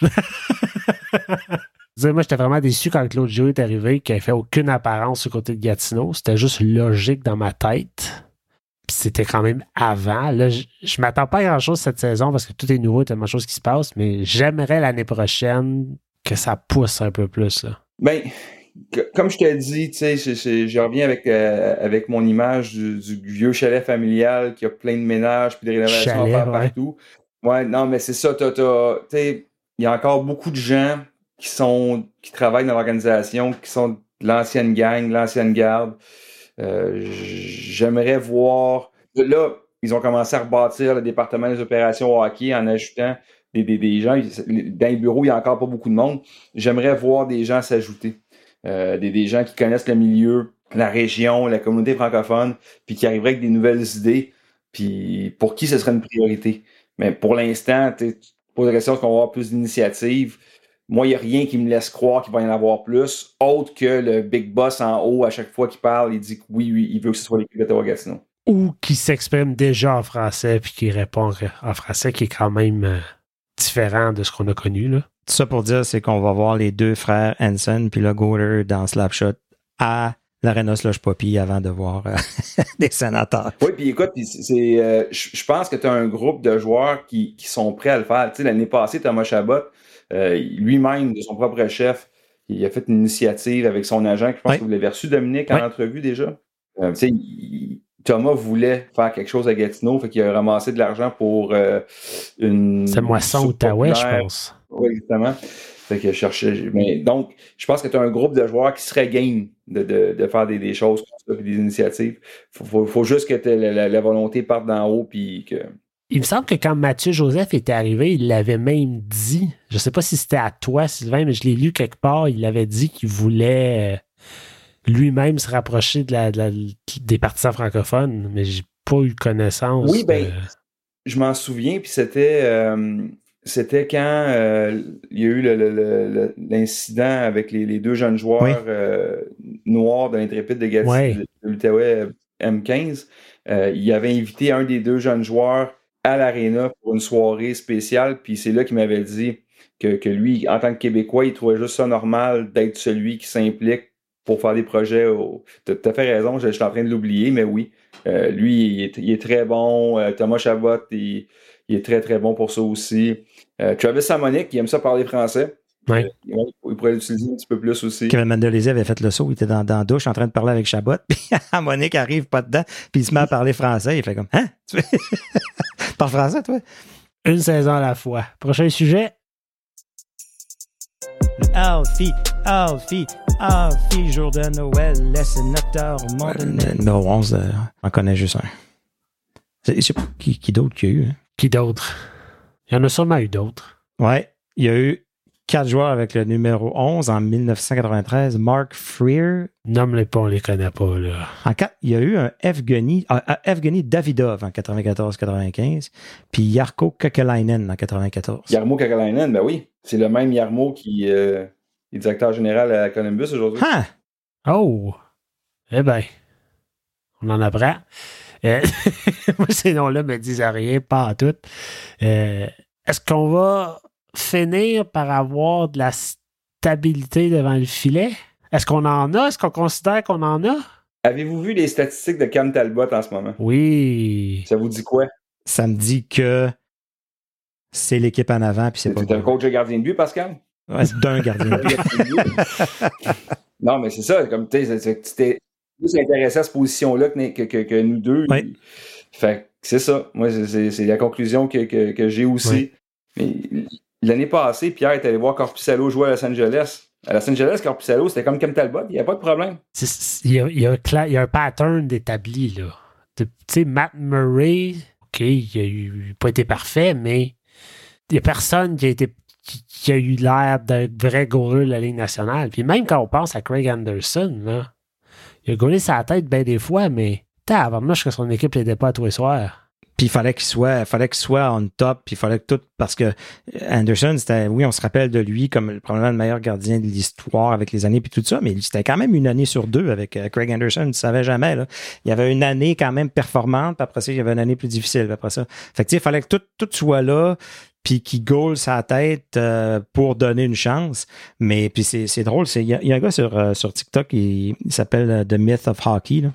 moi, j'étais vraiment déçu quand Claude Giroux est arrivé, qu'il n'avait fait aucune apparence du côté de Gatineau. C'était juste logique dans ma tête. C'était quand même avant. Là, je, je m'attends pas à grand-chose cette saison parce que tout est nouveau, il y a tellement de choses qui se passent, mais j'aimerais l'année prochaine que ça pousse un peu plus. Là. Ben, que- comme je te dit, tu sais, je, reviens avec, euh, avec mon image du, du vieux chalet familial qui a plein de ménages puis de rénovations Chalet, à faire ouais. partout. Ouais, non, mais c'est ça, il y a encore beaucoup de gens qui sont, qui travaillent dans l'organisation, qui sont de l'ancienne gang, de l'ancienne garde. Euh, j'aimerais voir, là, ils ont commencé à rebâtir le département des opérations hockey en ajoutant des, des, gens. Dans les bureaux, il n'y a encore pas beaucoup de monde. J'aimerais voir des gens s'ajouter. Euh, des, des gens qui connaissent le milieu, la région, la communauté francophone, puis qui arriveraient avec des nouvelles idées, puis pour qui ce serait une priorité. Mais pour l'instant, poses la question qu'on va avoir plus d'initiatives? Moi, il n'y a rien qui me laisse croire qu'il va y en avoir plus, autre que le big boss en haut, à chaque fois qu'il parle, il dit que oui, oui, il veut que ce soit l'équipe d'Ottawa-Gatineau. Ou qui s'exprime déjà en français puis qui répond en français, qui est quand même euh, différent de ce qu'on a connu. Là. Tout ça pour dire, c'est qu'on va voir les deux frères Hanson puis le Goaler dans Slapshot à l'Arena Slush Poppy avant de voir euh, des sénateurs. Oui, puis écoute, puis c'est, c'est, euh, je pense que tu as un groupe de joueurs qui, qui sont prêts à le faire. Tu sais, l'année passée, Thomas Chabot, euh, lui-même, de son propre chef, il a fait une initiative avec son agent, que je pense Oui. que vous l'avez reçu, Dominique, en Oui. entrevue déjà? Euh, tu sais, il- Thomas voulait faire quelque chose à Gatineau, fait qu'il a ramassé de l'argent pour euh, une... C'est Moisson Outaouais, je pense. Oui, exactement. Fait que je cherchais. Mais donc, je pense que tu as un groupe de joueurs qui serait game de, de, de faire des, des choses comme ça, puis des initiatives. Faut, faut, faut juste que la, la, la volonté parte d'en haut, puis que. Il me semble que quand Mathieu Joseph était arrivé, il l'avait même dit. Je sais pas si c'était à toi, Sylvain, mais je l'ai lu quelque part. Il avait dit qu'il voulait euh, lui-même se rapprocher de la, de la- des partisans francophones, mais j'ai pas eu connaissance. Oui, ben, de- Je m'en souviens, puis c'était. euh, c'était quand euh, il y a eu le- le- le- le- l'incident avec les, les deux jeunes joueurs Oui. euh, noirs de l'Intrépide de Gatineau, Ouais. de, l'Outaouais M15. Euh, il avait invité un des deux jeunes joueurs à l'Arena pour une soirée spéciale, puis c'est là qu'il m'avait dit que, que lui, en tant que Québécois, il trouvait juste ça normal d'être celui qui s'implique pour faire des projets. Au... T'as as fait raison, je, je suis en train de l'oublier, mais oui. Euh, lui, il est, il est très bon. Euh, Thomas Chabot, il, il est très, très bon pour ça aussi. Euh, Travis Samonic, il aime ça parler français. Ouais. Euh, il pourrait l'utiliser un petit peu plus aussi. Kevin Mendelizzi avait fait le saut, il était dans, dans la douche en train de parler avec Chabot, puis Monique arrive pas dedans, puis il se met à parler français, il fait comme Hein? Tu fais- Parle français, toi? Une saison à la fois. Prochain sujet. Alfie, Alfie, Alfie, jour de Noël, les sénateurs m'ont donné. Le numéro 11, euh, on connaît juste un. C'est- Je sais pas qui, qui d'autre qu'il y a eu. hein? Qui d'autre? Il y en a sûrement eu d'autres. Ouais, il y a eu quatre joueurs avec le numéro 11 en 1993. Mark Freer. Nomme-les pas, on les connaît pas, là. En quatre, il y a eu un Evgeny, ah, ah, Evgeny Davidov en 94-95, puis Yarko Kekalainen en 94. Yarmo Kakalainen, ben oui. C'est le même Yarmo qui euh, est directeur général à Columbus aujourd'hui. Ah! Oh! Eh ben, on en apprend. Euh, moi, ces noms-là me disent rien, pas en tout. Euh, Est-ce qu'on va finir par avoir de la stabilité devant le filet? Est-ce qu'on en a? Est-ce qu'on considère qu'on en a? Avez-vous vu les statistiques de Cam Talbot en ce moment? Oui. Ça vous dit quoi? Ça me dit que c'est l'équipe en avant, puis c'est pas. Un coach de gardien de but, Pascal? Ouais, c'est d'un gardien de but. non, mais c'est ça, comme tu t'es plus intéressé à cette position-là que, que, que, nous deux. Fait c'est ça. Moi, c'est la conclusion que, que j'ai aussi. L'année passée, Pierre est allé voir Corpusalo jouer à Los Angeles. À Los Angeles, Corpusalo, c'était comme Kem Talbot, il n'y a pas de problème. Il y a, il, y a y a, un pattern d'établi, là. Tu sais, Matt Murray, OK, il n'a pas été parfait, mais il n'y a personne qui a été qui, a eu l'air d'être vrai de la Ligue nationale. Puis même quand on pense à Craig Anderson, là, il a gaulé sa tête bien des fois, mais avant moi, que son équipe n'était pas à tous les soirs. Puis il fallait qu'il soit, fallait qu'il soit on top, puis il fallait que tout, parce que Anderson, c'était, oui, on se rappelle de lui comme probablement le meilleur gardien de l'histoire avec les années puis tout ça, mais c'était quand même une année sur deux avec euh, Craig Anderson, tu savais jamais, là. Il y avait une année quand même performante, puis après ça, il y avait une année plus difficile, après ça. Fait que, il fallait que tout, tout soit là, puis qui goal sa tête euh, pour donner une chance. Mais puis c'est drôle, il y, a un gars sur, euh, sur TikTok, il, s'appelle euh, The Myth of Hockey, là,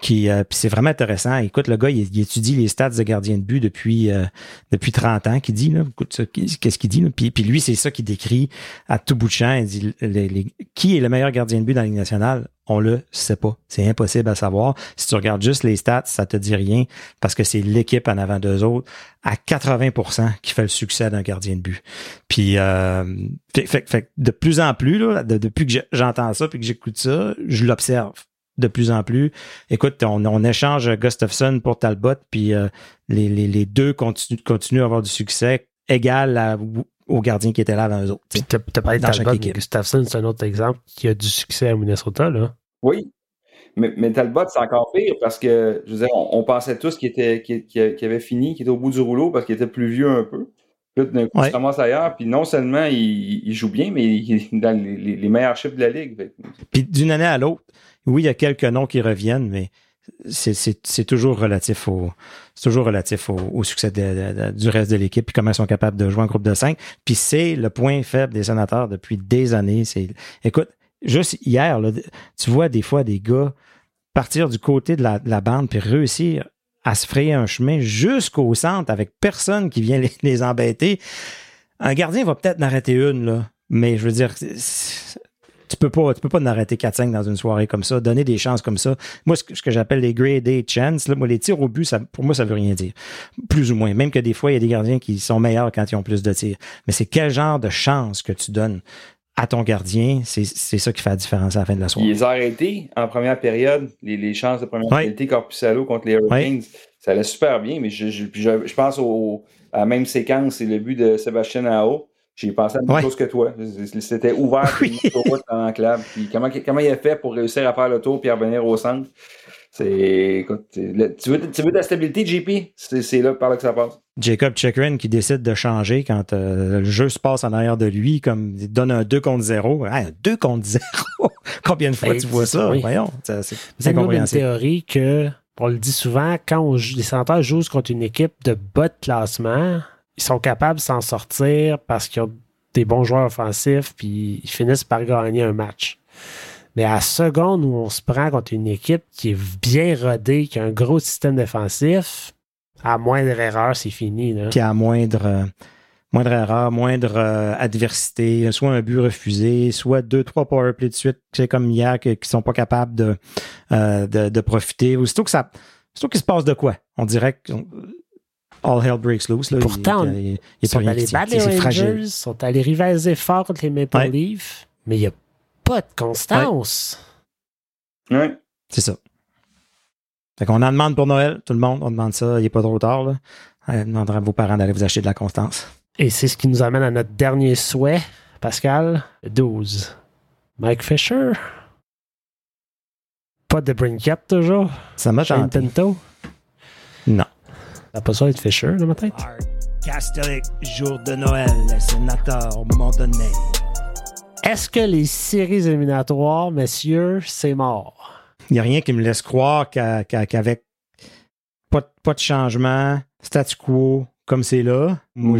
qui puis c'est vraiment intéressant. Écoute, le gars, il, étudie les stats de gardien de but depuis depuis 30 ans, qui dit là, qu'est-ce qu'il dit là? Puis, lui, c'est ça qu'il décrit à tout bout de champ. Il dit qui est le meilleur gardien de but dans la Ligue nationale? On le sait pas. C'est impossible à savoir. Si tu regardes juste les stats, ça te dit rien parce que c'est l'équipe en avant d'eux autres à 80% qui fait le succès d'un gardien de but. Puis euh, fait, de plus en plus, là, depuis que j'entends ça puis que j'écoute ça, je l'observe de plus en plus. Écoute, on, échange Gustafsson pour Talbot, puis euh, les, deux continuent, continuent à avoir du succès égal à, aux gardiens qui étaient là avant eux autres. Tu as parlé de Talbot, Gustafsson, c'est un autre exemple qui a du succès à Minnesota. Là. Oui, mais, mais, Talbot, c'est encore pire parce que, je veux dire, on, pensait tous qu'il était, avait fini, qu'il était au bout du rouleau parce qu'il était plus vieux un peu. Puis d'un coup, il commence ailleurs, puis non seulement il, joue bien, mais il est dans les, meilleurs chiffres de la ligue. Puis d'une année à l'autre, oui, il y a quelques noms qui reviennent, mais c'est toujours relatif au succès du reste de l'équipe puis comment ils sont capables de jouer en groupe de cinq. Puis c'est le point faible des sénateurs depuis des années. C'est écoute, juste hier, tu vois des fois des gars partir du côté de la, bande puis réussir à se frayer un chemin jusqu'au centre avec personne qui vient les, embêter. Un gardien va peut-être en arrêter une, là. Mais je veux dire, tu peux pas, tu peux pas en arrêter 4-5 dans une soirée comme ça, donner des chances comme ça. Moi, ce que, j'appelle les grade A chances, là, moi, les tirs au but, ça, pour moi, ça veut rien dire. Plus ou moins. Même que des fois, il y a des gardiens qui sont meilleurs quand ils ont plus de tirs. Mais c'est quel genre de chance que tu donnes à ton gardien, c'est ça qui fait la différence à la fin de la soirée. Il les a arrêtés en première période, les, chances de première période Corpusalo contre les Hurricanes. Ça allait super bien, mais je, je, je, pense au, à la même séquence, c'est le but de Sébastien Ao. J'ai pensé à la même chose que toi. C'était ouvert oui. dans l'enclave. comment, comment il a fait pour réussir à faire le tour et à revenir au centre? C'est, écoute, tu, veux, tu veux de la stabilité, JP? C'est là par là que ça passe. Jacob Chikrin qui décide de changer quand euh, le jeu se passe en arrière de lui, comme il donne un 2 contre 0. un 2 contre 0! Combien de fois tu vois ça? Voyons, c'est une théorie que, on le dit souvent, quand les sénateurs jouent contre une équipe de bas de classement, ils sont capables de s'en sortir parce qu'ils ont des bons joueurs offensifs, puis ils finissent par gagner un match. Mais à la seconde où on se prend contre une équipe qui est bien rodée, qui a un gros système défensif, à moindre erreur, c'est fini. Puis à moindre, euh, moindre erreur, moindre euh, adversité, soit un but refusé, soit deux, trois powerplays de suite, c'est comme hier, qui, ne sont pas capables de, euh, de, profiter. Aussitôt que ça, aussitôt qu'il se passe de quoi, on dirait que all hell breaks loose. Là, Pourtant, ils sont allés battre les Rangers, sont allés rivaliser fort contre les Maple Leafs, mais il n'y a pas de constance. Oui. C'est ça. Fait qu'on en demande pour Noël, tout le monde, on demande ça, il n'est pas trop tard. Là. On demandera à vos parents d'aller vous acheter de la constance. Et c'est ce qui nous amène à notre dernier souhait, Pascal, 12. Mike Fisher. Pas de Brinkett toujours? Ça m'a Tinto. Non. Ça n'a pas ça être Fisher dans ma tête? Castellic, jour de Noël, sénateur, au moment donné. Est-ce que les séries éliminatoires, messieurs, c'est mort? Il n'y a rien qui me laisse croire qu'avec pas, de changement, statu quo, comme c'est là. Moi,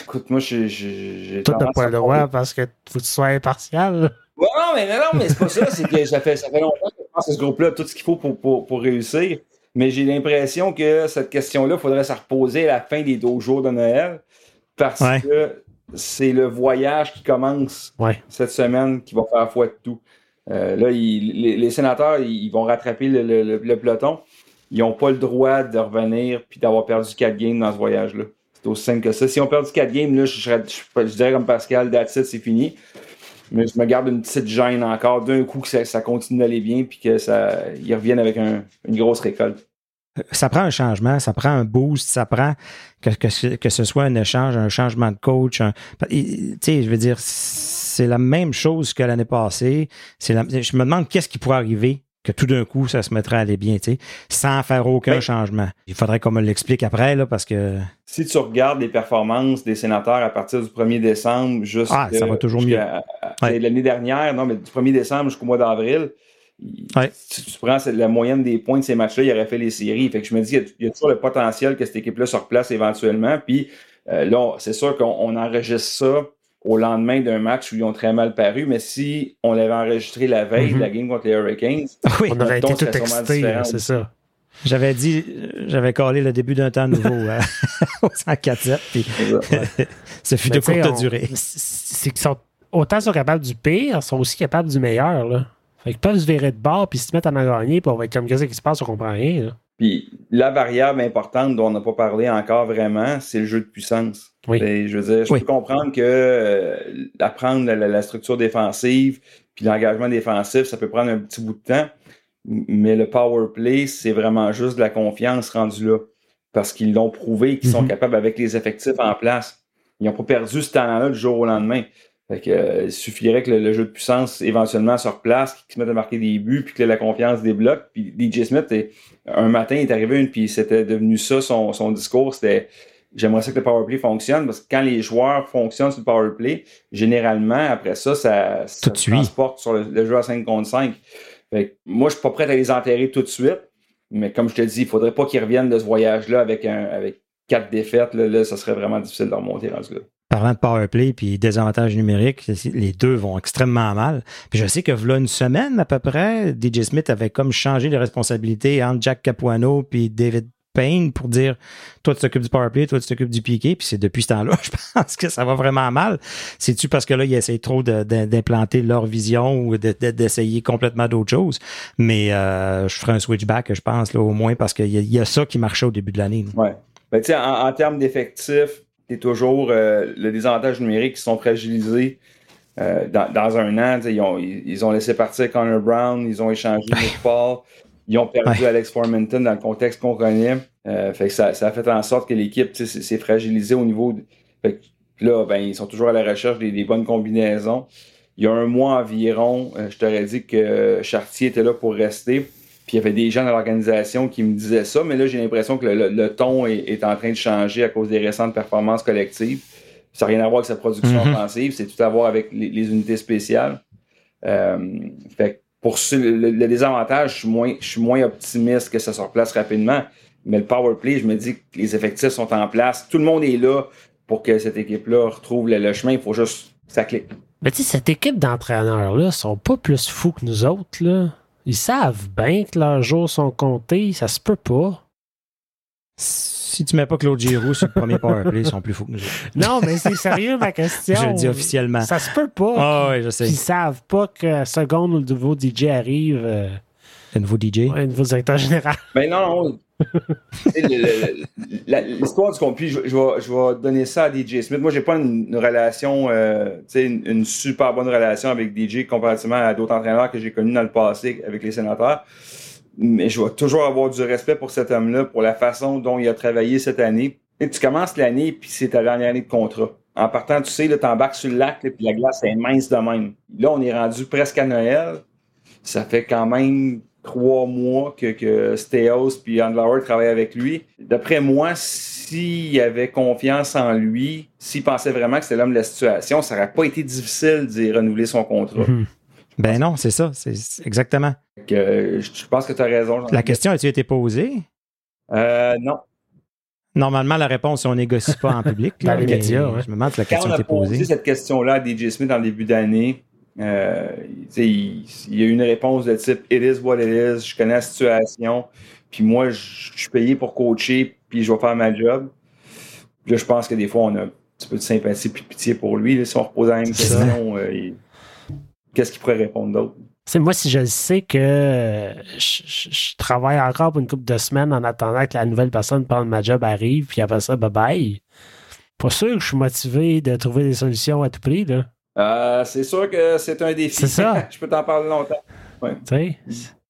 écoute, moi, j'ai. Toi, t'as pas le droit parce que faut que tu sois impartial. Ouais, non, mais non, mais c'est pas ça. C'est que ça fait, ça fait longtemps que je pense que ce groupe-là a tout ce qu'il faut pour, pour, pour, réussir. Mais j'ai l'impression que cette question-là, il faudrait se reposer à la fin des deux jours de Noël. parce que c'est le voyage qui commence cette semaine qui va faire foi de tout. Euh, là, les, sénateurs, ils vont rattraper le, peloton. Ils n'ont pas le droit de revenir puis d'avoir perdu quatre games dans ce voyage-là. C'est aussi simple que ça. Si on perd 4 games, là, je, je, dirais comme Pascal, that's c'est fini. Mais je me garde une petite gêne encore d'un coup que ça, continue d'aller bien puis qu'ils reviennent avec une grosse récolte ça prend un changement, ça prend un boost, ça prend que, que, que ce soit un échange, un changement de coach. Tu sais, je veux dire, c'est la même chose que l'année passée. Je me demande qu'est-ce qui pourrait arriver que tout d'un coup, ça se mettrait à aller bien, tu sais, sans faire aucun ben changement. Il faudrait qu'on me l'explique après, là, parce que... Si tu regardes les performances des sénateurs à partir du 1er décembre jusqu'à... Ah, ça va toujours mieux. L'année dernière, non, mais du 1er décembre jusqu'au mois d'avril, si tu prends la moyenne des points de ces matchs-là, il aurait fait les séries. Fait que je me dis, il y a, toujours le potentiel que cette équipe-là se replace éventuellement. Puis euh, là, c'est sûr qu'on enregistre ça au lendemain d'un match où ils ont très mal paru, mais si on l'avait enregistré la veille de la mm-hmm. game contre les Hurricanes, on aurait été tout excité, c'est ça. J'avais dit, j'avais collé le début d'un temps nouveau euh, au 104 puis ça fut de courte durée. C'est qu'ils sont autant sont capables du pire, sont aussi capables du meilleur. Là. Fait qu'ils peuvent se virer de bord puis se mettre à en gagner, puis on va être comme qu'est-ce qui se passe, on comprend rien. Puis la variable importante dont on n'a pas parlé encore vraiment, c'est le jeu de puissance. Oui. je veux dire, je peux comprendre que euh, apprendre la, structure défensive puis l'engagement défensif, ça peut prendre un petit bout de temps, mais le power play, c'est vraiment juste de la confiance rendue là. Parce qu'ils l'ont prouvé qu'ils sont mhm. capables avec les effectifs en place. Ils n'ont pas perdu ce talent-là du jour au lendemain. Fait que, euh, il suffirait que le, jeu de puissance éventuellement se replace, qu'il se mette à marquer des buts, puis que la confiance débloque. Puis DJ Smith, un matin, il est arrivé une, puis c'était devenu ça son, son discours, c'était j'aimerais ça que le powerplay fonctionne, parce que quand les joueurs fonctionnent sur le powerplay, généralement, après ça, ça, ça transporte sur le, jeu à 5 contre 5. Fait moi, je suis pas prêt à les enterrer tout de suite, mais comme je te dis, il faudrait pas qu'ils reviennent de ce voyage-là avec un avec quatre défaites. Là, là, ça serait vraiment difficile de remonter dans ce là parlant de powerplay puis désavantages numériques, les deux vont extrêmement mal. Puis je sais que voilà une semaine à peu près, DJ Smith avait comme changé les responsabilités entre Jack Capuano puis David Payne pour dire toi tu t'occupes du powerplay, toi tu t'occupes du piqué, puis c'est depuis ce temps-là, je pense que ça va vraiment mal. C'est-tu parce que là, ils essaient trop d'implanter leur vision ou d'essayer complètement d'autres choses? Mais euh, je ferai un switchback, je pense, là, au moins, parce qu'il y, a ça qui marchait au début de l'année. Ouais. Ben, sais, en termes d'effectifs, c'est toujours euh, le désavantage numérique qui sont fragilisés. Euh, dans, un an, ils ont, ils ont, laissé partir Connor Brown, ils ont échangé Nick Paul, ils ont perdu Alex Formanton dans le contexte qu'on connaît. Euh, fait que ça, ça, a fait en sorte que l'équipe s'est fragilisée au niveau. De, fait que là, ben, ils sont toujours à la recherche des, des, bonnes combinaisons. Il y a un mois environ, je t'aurais dit que Chartier était là pour rester. Puis il y avait des gens dans l'organisation qui me disaient ça, mais là, j'ai l'impression que le, ton est, en train de changer à cause des récentes performances collectives. Ça n'a rien à voir avec sa production mhm. offensive, c'est tout à voir avec les, unités spéciales. Euh, fait pour le, désavantage, je suis, moins, je suis moins optimiste que ça se replace rapidement. Mais le power play, je me dis que les effectifs sont en place. Tout le monde est là pour que cette équipe-là retrouve le, chemin. Il faut juste que ça clique. Mais tu sais, cette équipe d'entraîneurs-là sont pas plus fous que nous autres, là. Ils savent bien que leurs jours sont comptés, ça se peut pas. Si tu mets pas Claude Giroux sur le premier powerplay, ils sont plus fous que nous Non, mais c'est sérieux ma question. je le dis officiellement. Ça se peut pas. Ah oui, je sais. Ils savent pas que seconde où le nouveau DJ arrive. Euh, le nouveau DJ? le nouveau directeur général. Mais ben non, non. L'histoire du conflit, je, vais, donner ça à DJ Smith. Moi, j'ai pas une, relation, euh, une, super bonne relation avec DJ comparativement à d'autres entraîneurs que j'ai connus dans le passé avec les sénateurs. Mais je vais toujours avoir du respect pour cet homme-là, pour la façon dont il a travaillé cette année. Et tu commences l'année, puis c'est ta dernière année de contrat. En partant, tu sais, tu embarques sur le lac, puis la glace est mince de même. Là, on est rendu presque à Noël. Ça fait quand même trois mois que, que Steos puis Andlauer travaillaient avec lui. D'après moi, s'il avait confiance en lui, s'il pensait vraiment que c'était l'homme de la situation, ça n'aurait pas été difficile d'y renouveler son contrat. Mhm. Ben non, c'est ça, c'est exactement. Que, je pense que tu as raison. La question a-t-il été posée? Euh, non. Normalement, la réponse, on négocie pas en public. Dans les médias, Je me demande si la question a été posée. posé cette question-là à DJ Smith dans le début d'année, euh, il, y a une réponse de type It is what it is, je connais la situation, puis moi, je, suis payé pour coacher, puis je vais faire ma job. Là, je pense que des fois, on a petit peu de sympathie puis de pitié pour lui. si on repose la même question, euh, qu'est-ce qu'il pourrait répondre d'autre? C'est moi, si je sais que je, travaille encore pour une couple de semaines en attendant que la nouvelle personne prenne ma job arrive, puis après ça, bye bye. Pas sûr que je suis motivé de trouver des solutions à tout prix, là. Euh, c'est sûr que c'est un défi. C'est ça. je peux t'en parler longtemps.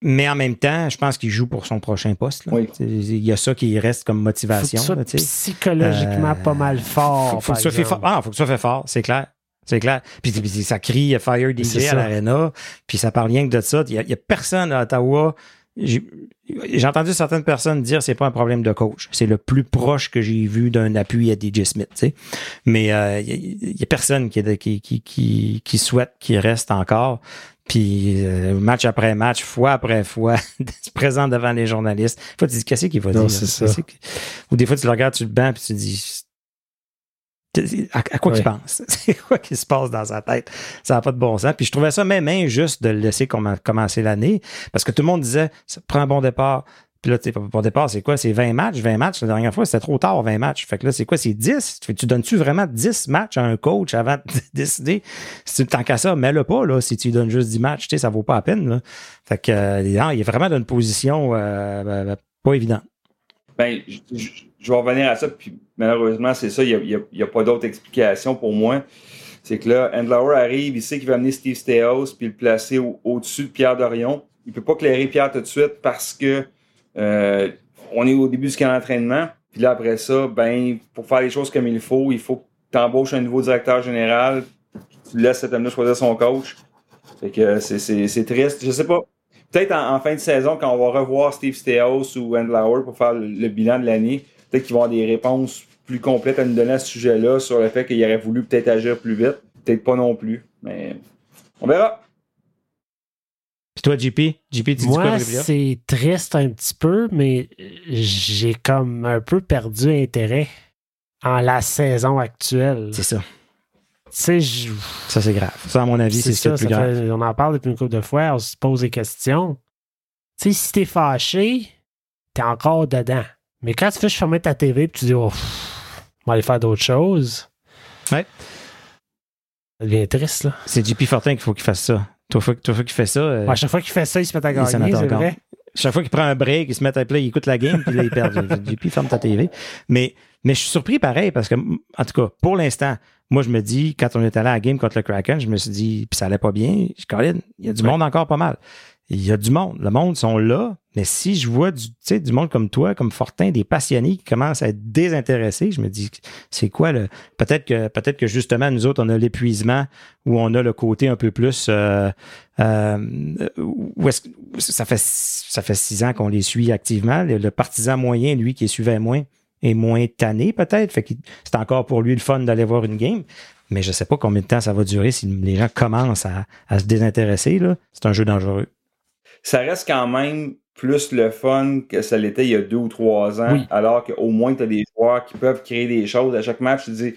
Mais en même temps, je pense qu'il joue pour son prochain poste. Il y a ça qui reste comme motivation. Faut que psychologiquement pas mal fort. Faut, faut, que ça fait fort. Ah, faut que fort, c'est clair. C'est clair. Puis, ça crie Fire DJ à l'Arena. Puis ça parle rien que de ça. Il n'y a, personne à Ottawa. J'ai entendu certaines personnes dire c'est pas un problème de coach. C'est le plus proche que j'ai vu d'un appui à DJ Smith. Mais il euh, n'y a, personne qui, qui, qui, qui, souhaite qu'il reste encore. Puis euh, match après match, fois après fois, se présente devant les journalistes. Des fois, tu dis qu'est-ce qu'il va dire? Ça. Ou des fois, tu le regardes sur le banc puis tu dis à, quoi qu'il pense? C'est quoi qui se passe dans sa tête? Ça n'a pas de bon sens. Puis je trouvais ça même injuste de le laisser commencer l'année parce que tout le monde disait, ça prend un bon départ. Puis là, bon départ, c'est quoi? C'est 20 matchs? 20 matchs, la dernière fois, c'était trop tard, 20 matchs. Fait que là, c'est quoi? C'est 10? Tu donnes-tu vraiment 10 matchs à un coach avant de décider? Si tu tant qu'à ça, mets-le pas, là. Si tu donnes juste 10 matchs, tu sais, ça vaut pas la peine, là. Fait que, euh, il est vraiment dans une position euh, ben, ben, pas évidente. Ben, je vais revenir à ça, puis malheureusement, c'est ça, il n'y a, pas d'autre explication pour moi. C'est que là, Endlauer arrive, il sait qu'il va amener Steve Steos puis le placer au-dessus de Pierre Dorion. Il ne peut pas clairer Pierre tout de suite parce que euh, on est au début du camp d'entraînement. Puis là, après ça, ben, pour faire les choses comme il faut, il faut que tu embauches un nouveau directeur général, tu laisses cet homme-là choisir son coach. Fait que c'est triste. Je sais pas peut-être en, fin de saison, quand on va revoir Steve Steos ou Endlauer pour faire le bilan de l'année, peut-être qu'ils vont avoir des réponses plus complètes à nous donner à ce sujet-là sur le fait qu'il aurait voulu peut-être agir plus vite. Peut-être pas non plus, mais on verra. Puis toi, JP, JP, tu Moi, c'est triste un petit peu, mais j'ai comme un peu perdu intérêt en la saison actuelle. C'est ça. je... Ça, c'est grave. Ça, à mon avis, c'est ça, plus grave. on en parle depuis une couple de fois, on se pose des questions. Tu sais, si t'es fâché, t'es encore dedans. Mais quand tu fais fermer ta TV et tu dis, oh, on va aller faire d'autres choses. Ouais. Ça devient triste, là. C'est JP Fortin qu'il faut qu'il fasse ça. Toi, fois, toi, fois qu'il fait ça. Euh, à chaque fois qu'il fait ça, il se met à gagner, c'est vrai. Chaque fois qu'il prend un break, il se met à play, il écoute la game, puis là, il perd. JP, ferme ta TV. Mais, mais je suis surpris pareil, parce que, en tout cas, pour l'instant, moi, je me dis, quand on est allé à la game contre le Kraken, je me suis dit, puis ça allait pas bien. Je Colin, il y a du monde encore pas mal il y a du monde. Le monde sont là, mais si je vois du, du monde comme toi, comme Fortin, des passionnés qui commencent à être désintéressés, je me dis, c'est quoi le. Peut-être que peut-être que justement, nous autres, on a l'épuisement où on a le côté un peu plus euh, euh, où est-ce, ça fait ça fait six ans qu'on les suit activement. Le, partisan moyen, lui, qui les suivait moins, est moins tanné, peut-être. Fait c'est encore pour lui le fun d'aller voir une game. Mais je sais pas combien de temps ça va durer si les gens commencent à, à se désintéresser. Là. C'est un jeu dangereux ça reste quand même plus le fun que ça l'était il y a deux ou trois ans, alors qu'au moins tu as des joueurs qui peuvent créer des choses. À chaque match, tu dis,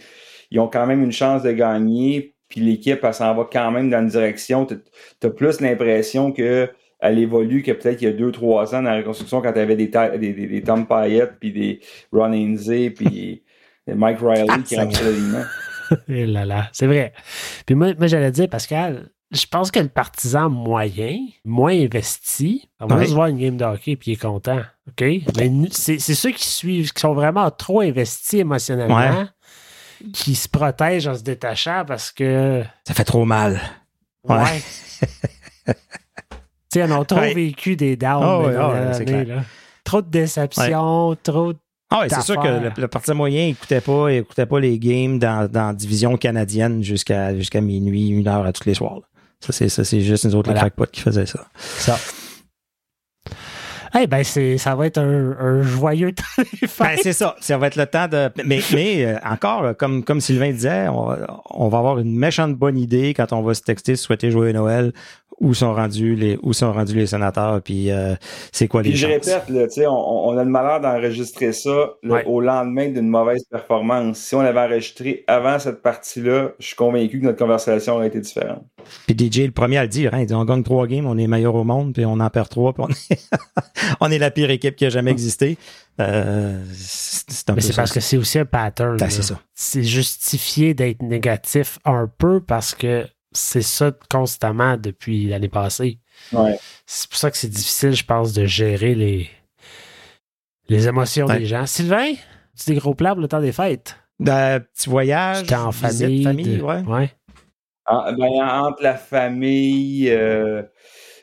ils ont quand même une chance de gagner, puis l'équipe, elle s'en va quand même dans une direction. Tu as plus l'impression que elle évolue que peut-être il y a deux, trois ans dans la reconstruction quand tu avais des, des, des, Tom Payette, puis des Ron Ainsley, puis Mike Riley qui remplissaient l'alignement. Et là là, c'est vrai. Puis moi, moi j'allais dire, Pascal, je pense que le partisan moyen, moins investi, on va juste voir une game de hockey et il est content. OK? Mais c'est ceux qui suivent, qui sont vraiment trop investis émotionnellement, qui se protègent en se détachant parce que. Ça fait trop mal. Ouais. tu sais, on a trop vécu des downs oh, là. Trop de déceptions, trop de ah oui, c'est sûr que le, partisan moyen n'écoutait pas, écoutait pas les games dans, dans la division canadienne jusqu'à jusqu'à minuit, une heure à tous les soirs. Ça, c'est ça, c'est juste nous autres, les crackpots, qui faisaient ça. Ça. Eh ben, c'est, ça va être un, joyeux temps ben, c'est ça. Ça va être le temps de. Mais, mais euh, encore, comme, comme Sylvain disait, on, va avoir une méchante bonne idée quand on va se texter souhaiter joyeux Noël où sont rendus les où sont rendus les sénateurs puis euh, c'est quoi les Puis je répète, là, tu sais, on, on a le malheur d'enregistrer ça là, Ouais. au lendemain d'une mauvaise performance. Si on avait enregistré avant cette partie-là, je suis convaincu que notre conversation aurait été différente. Puis DJ le premier à le dire, hein, il dit on gagne trois games, on est meilleur au monde, puis on en perd trois, puis on est, on est la pire équipe qui a jamais existé. Euh, c'est Mais c'est parce que c'est aussi un pattern. Ben, c'est ça. C'est justifié d'être négatif un peu parce que c'est ça constamment depuis l'année passée. Ouais. C'est pour ça que c'est difficile, je pense, de gérer les, les émotions Ouais. des gens. Sylvain, tu des gros plans pour le temps des fêtes? Ben, petit voyage, J'étais en famille. famille de- ouais. ouais. En- ben, entre la famille, euh,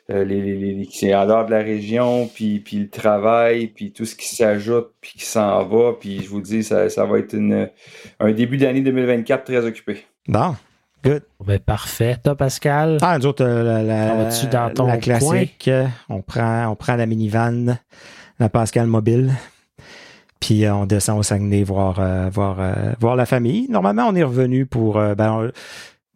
euh, les, les, qui en dehors de la région, puis, puis le travail, puis tout ce qui s'ajoute, puis qui s'en va, puis je vous dis, ça, ça va être une, un début d'année 2024 très occupé. Bon, good. Ben, parfait. Toi, Pascal? Ah, nous autres, euh, la, la, On va-tu dans ton la classique, euh, on prend, on prend la minivan, la Pascal mobile, puis euh, on descend au Saguenay voir, euh, voir, euh, voir la famille. Normalement, on est revenu pour... euh, ben,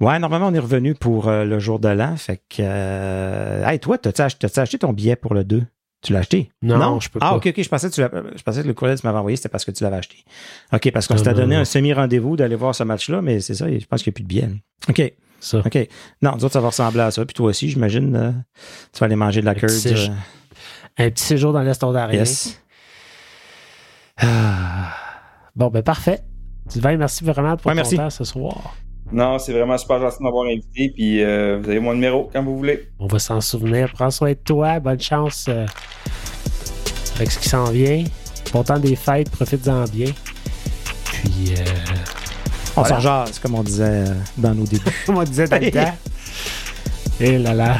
on- ouais, normalement, on est revenu pour le jour de l'an. Fait que... Hey, toi, t'as-tu ach- t'as-tu acheté ton billet pour le 2? Tu l'as acheté? Non, je peux Ah, pas. ok, ok. Je pensais, que tu je pensais que le courriel que tu m'avais envoyé, c'était parce que tu l'avais acheté. OK, parce qu'on Non, s'était non, donné non. un semi-rendez-vous d'aller voir ce match-là, mais c'est ça, je pense qu'il n'y a plus de billets. OK. Ça. OK. Non, nous autres, ça va ressembler à ça. Puis toi aussi, j'imagine, euh, tu vas aller manger de la curd. séj- Un petit séjour dans l'Est ontarien. yes. Ah. Bon, ben, parfait. Sylvain, merci vraiment pour Ouais, ton merci. temps ce soir. Non, c'est vraiment super gentil de m'avoir invité, puis euh, vous avez mon numéro quand vous voulez. On va s'en souvenir. Prends soin de toi. Bonne chance euh, avec ce qui s'en vient. Bon temps des fêtes. Profite-en bien. Puis, euh, On Voilà. s'en jase, comme on disait euh, dans nos débuts. comme on disait dans le temps. Et là là.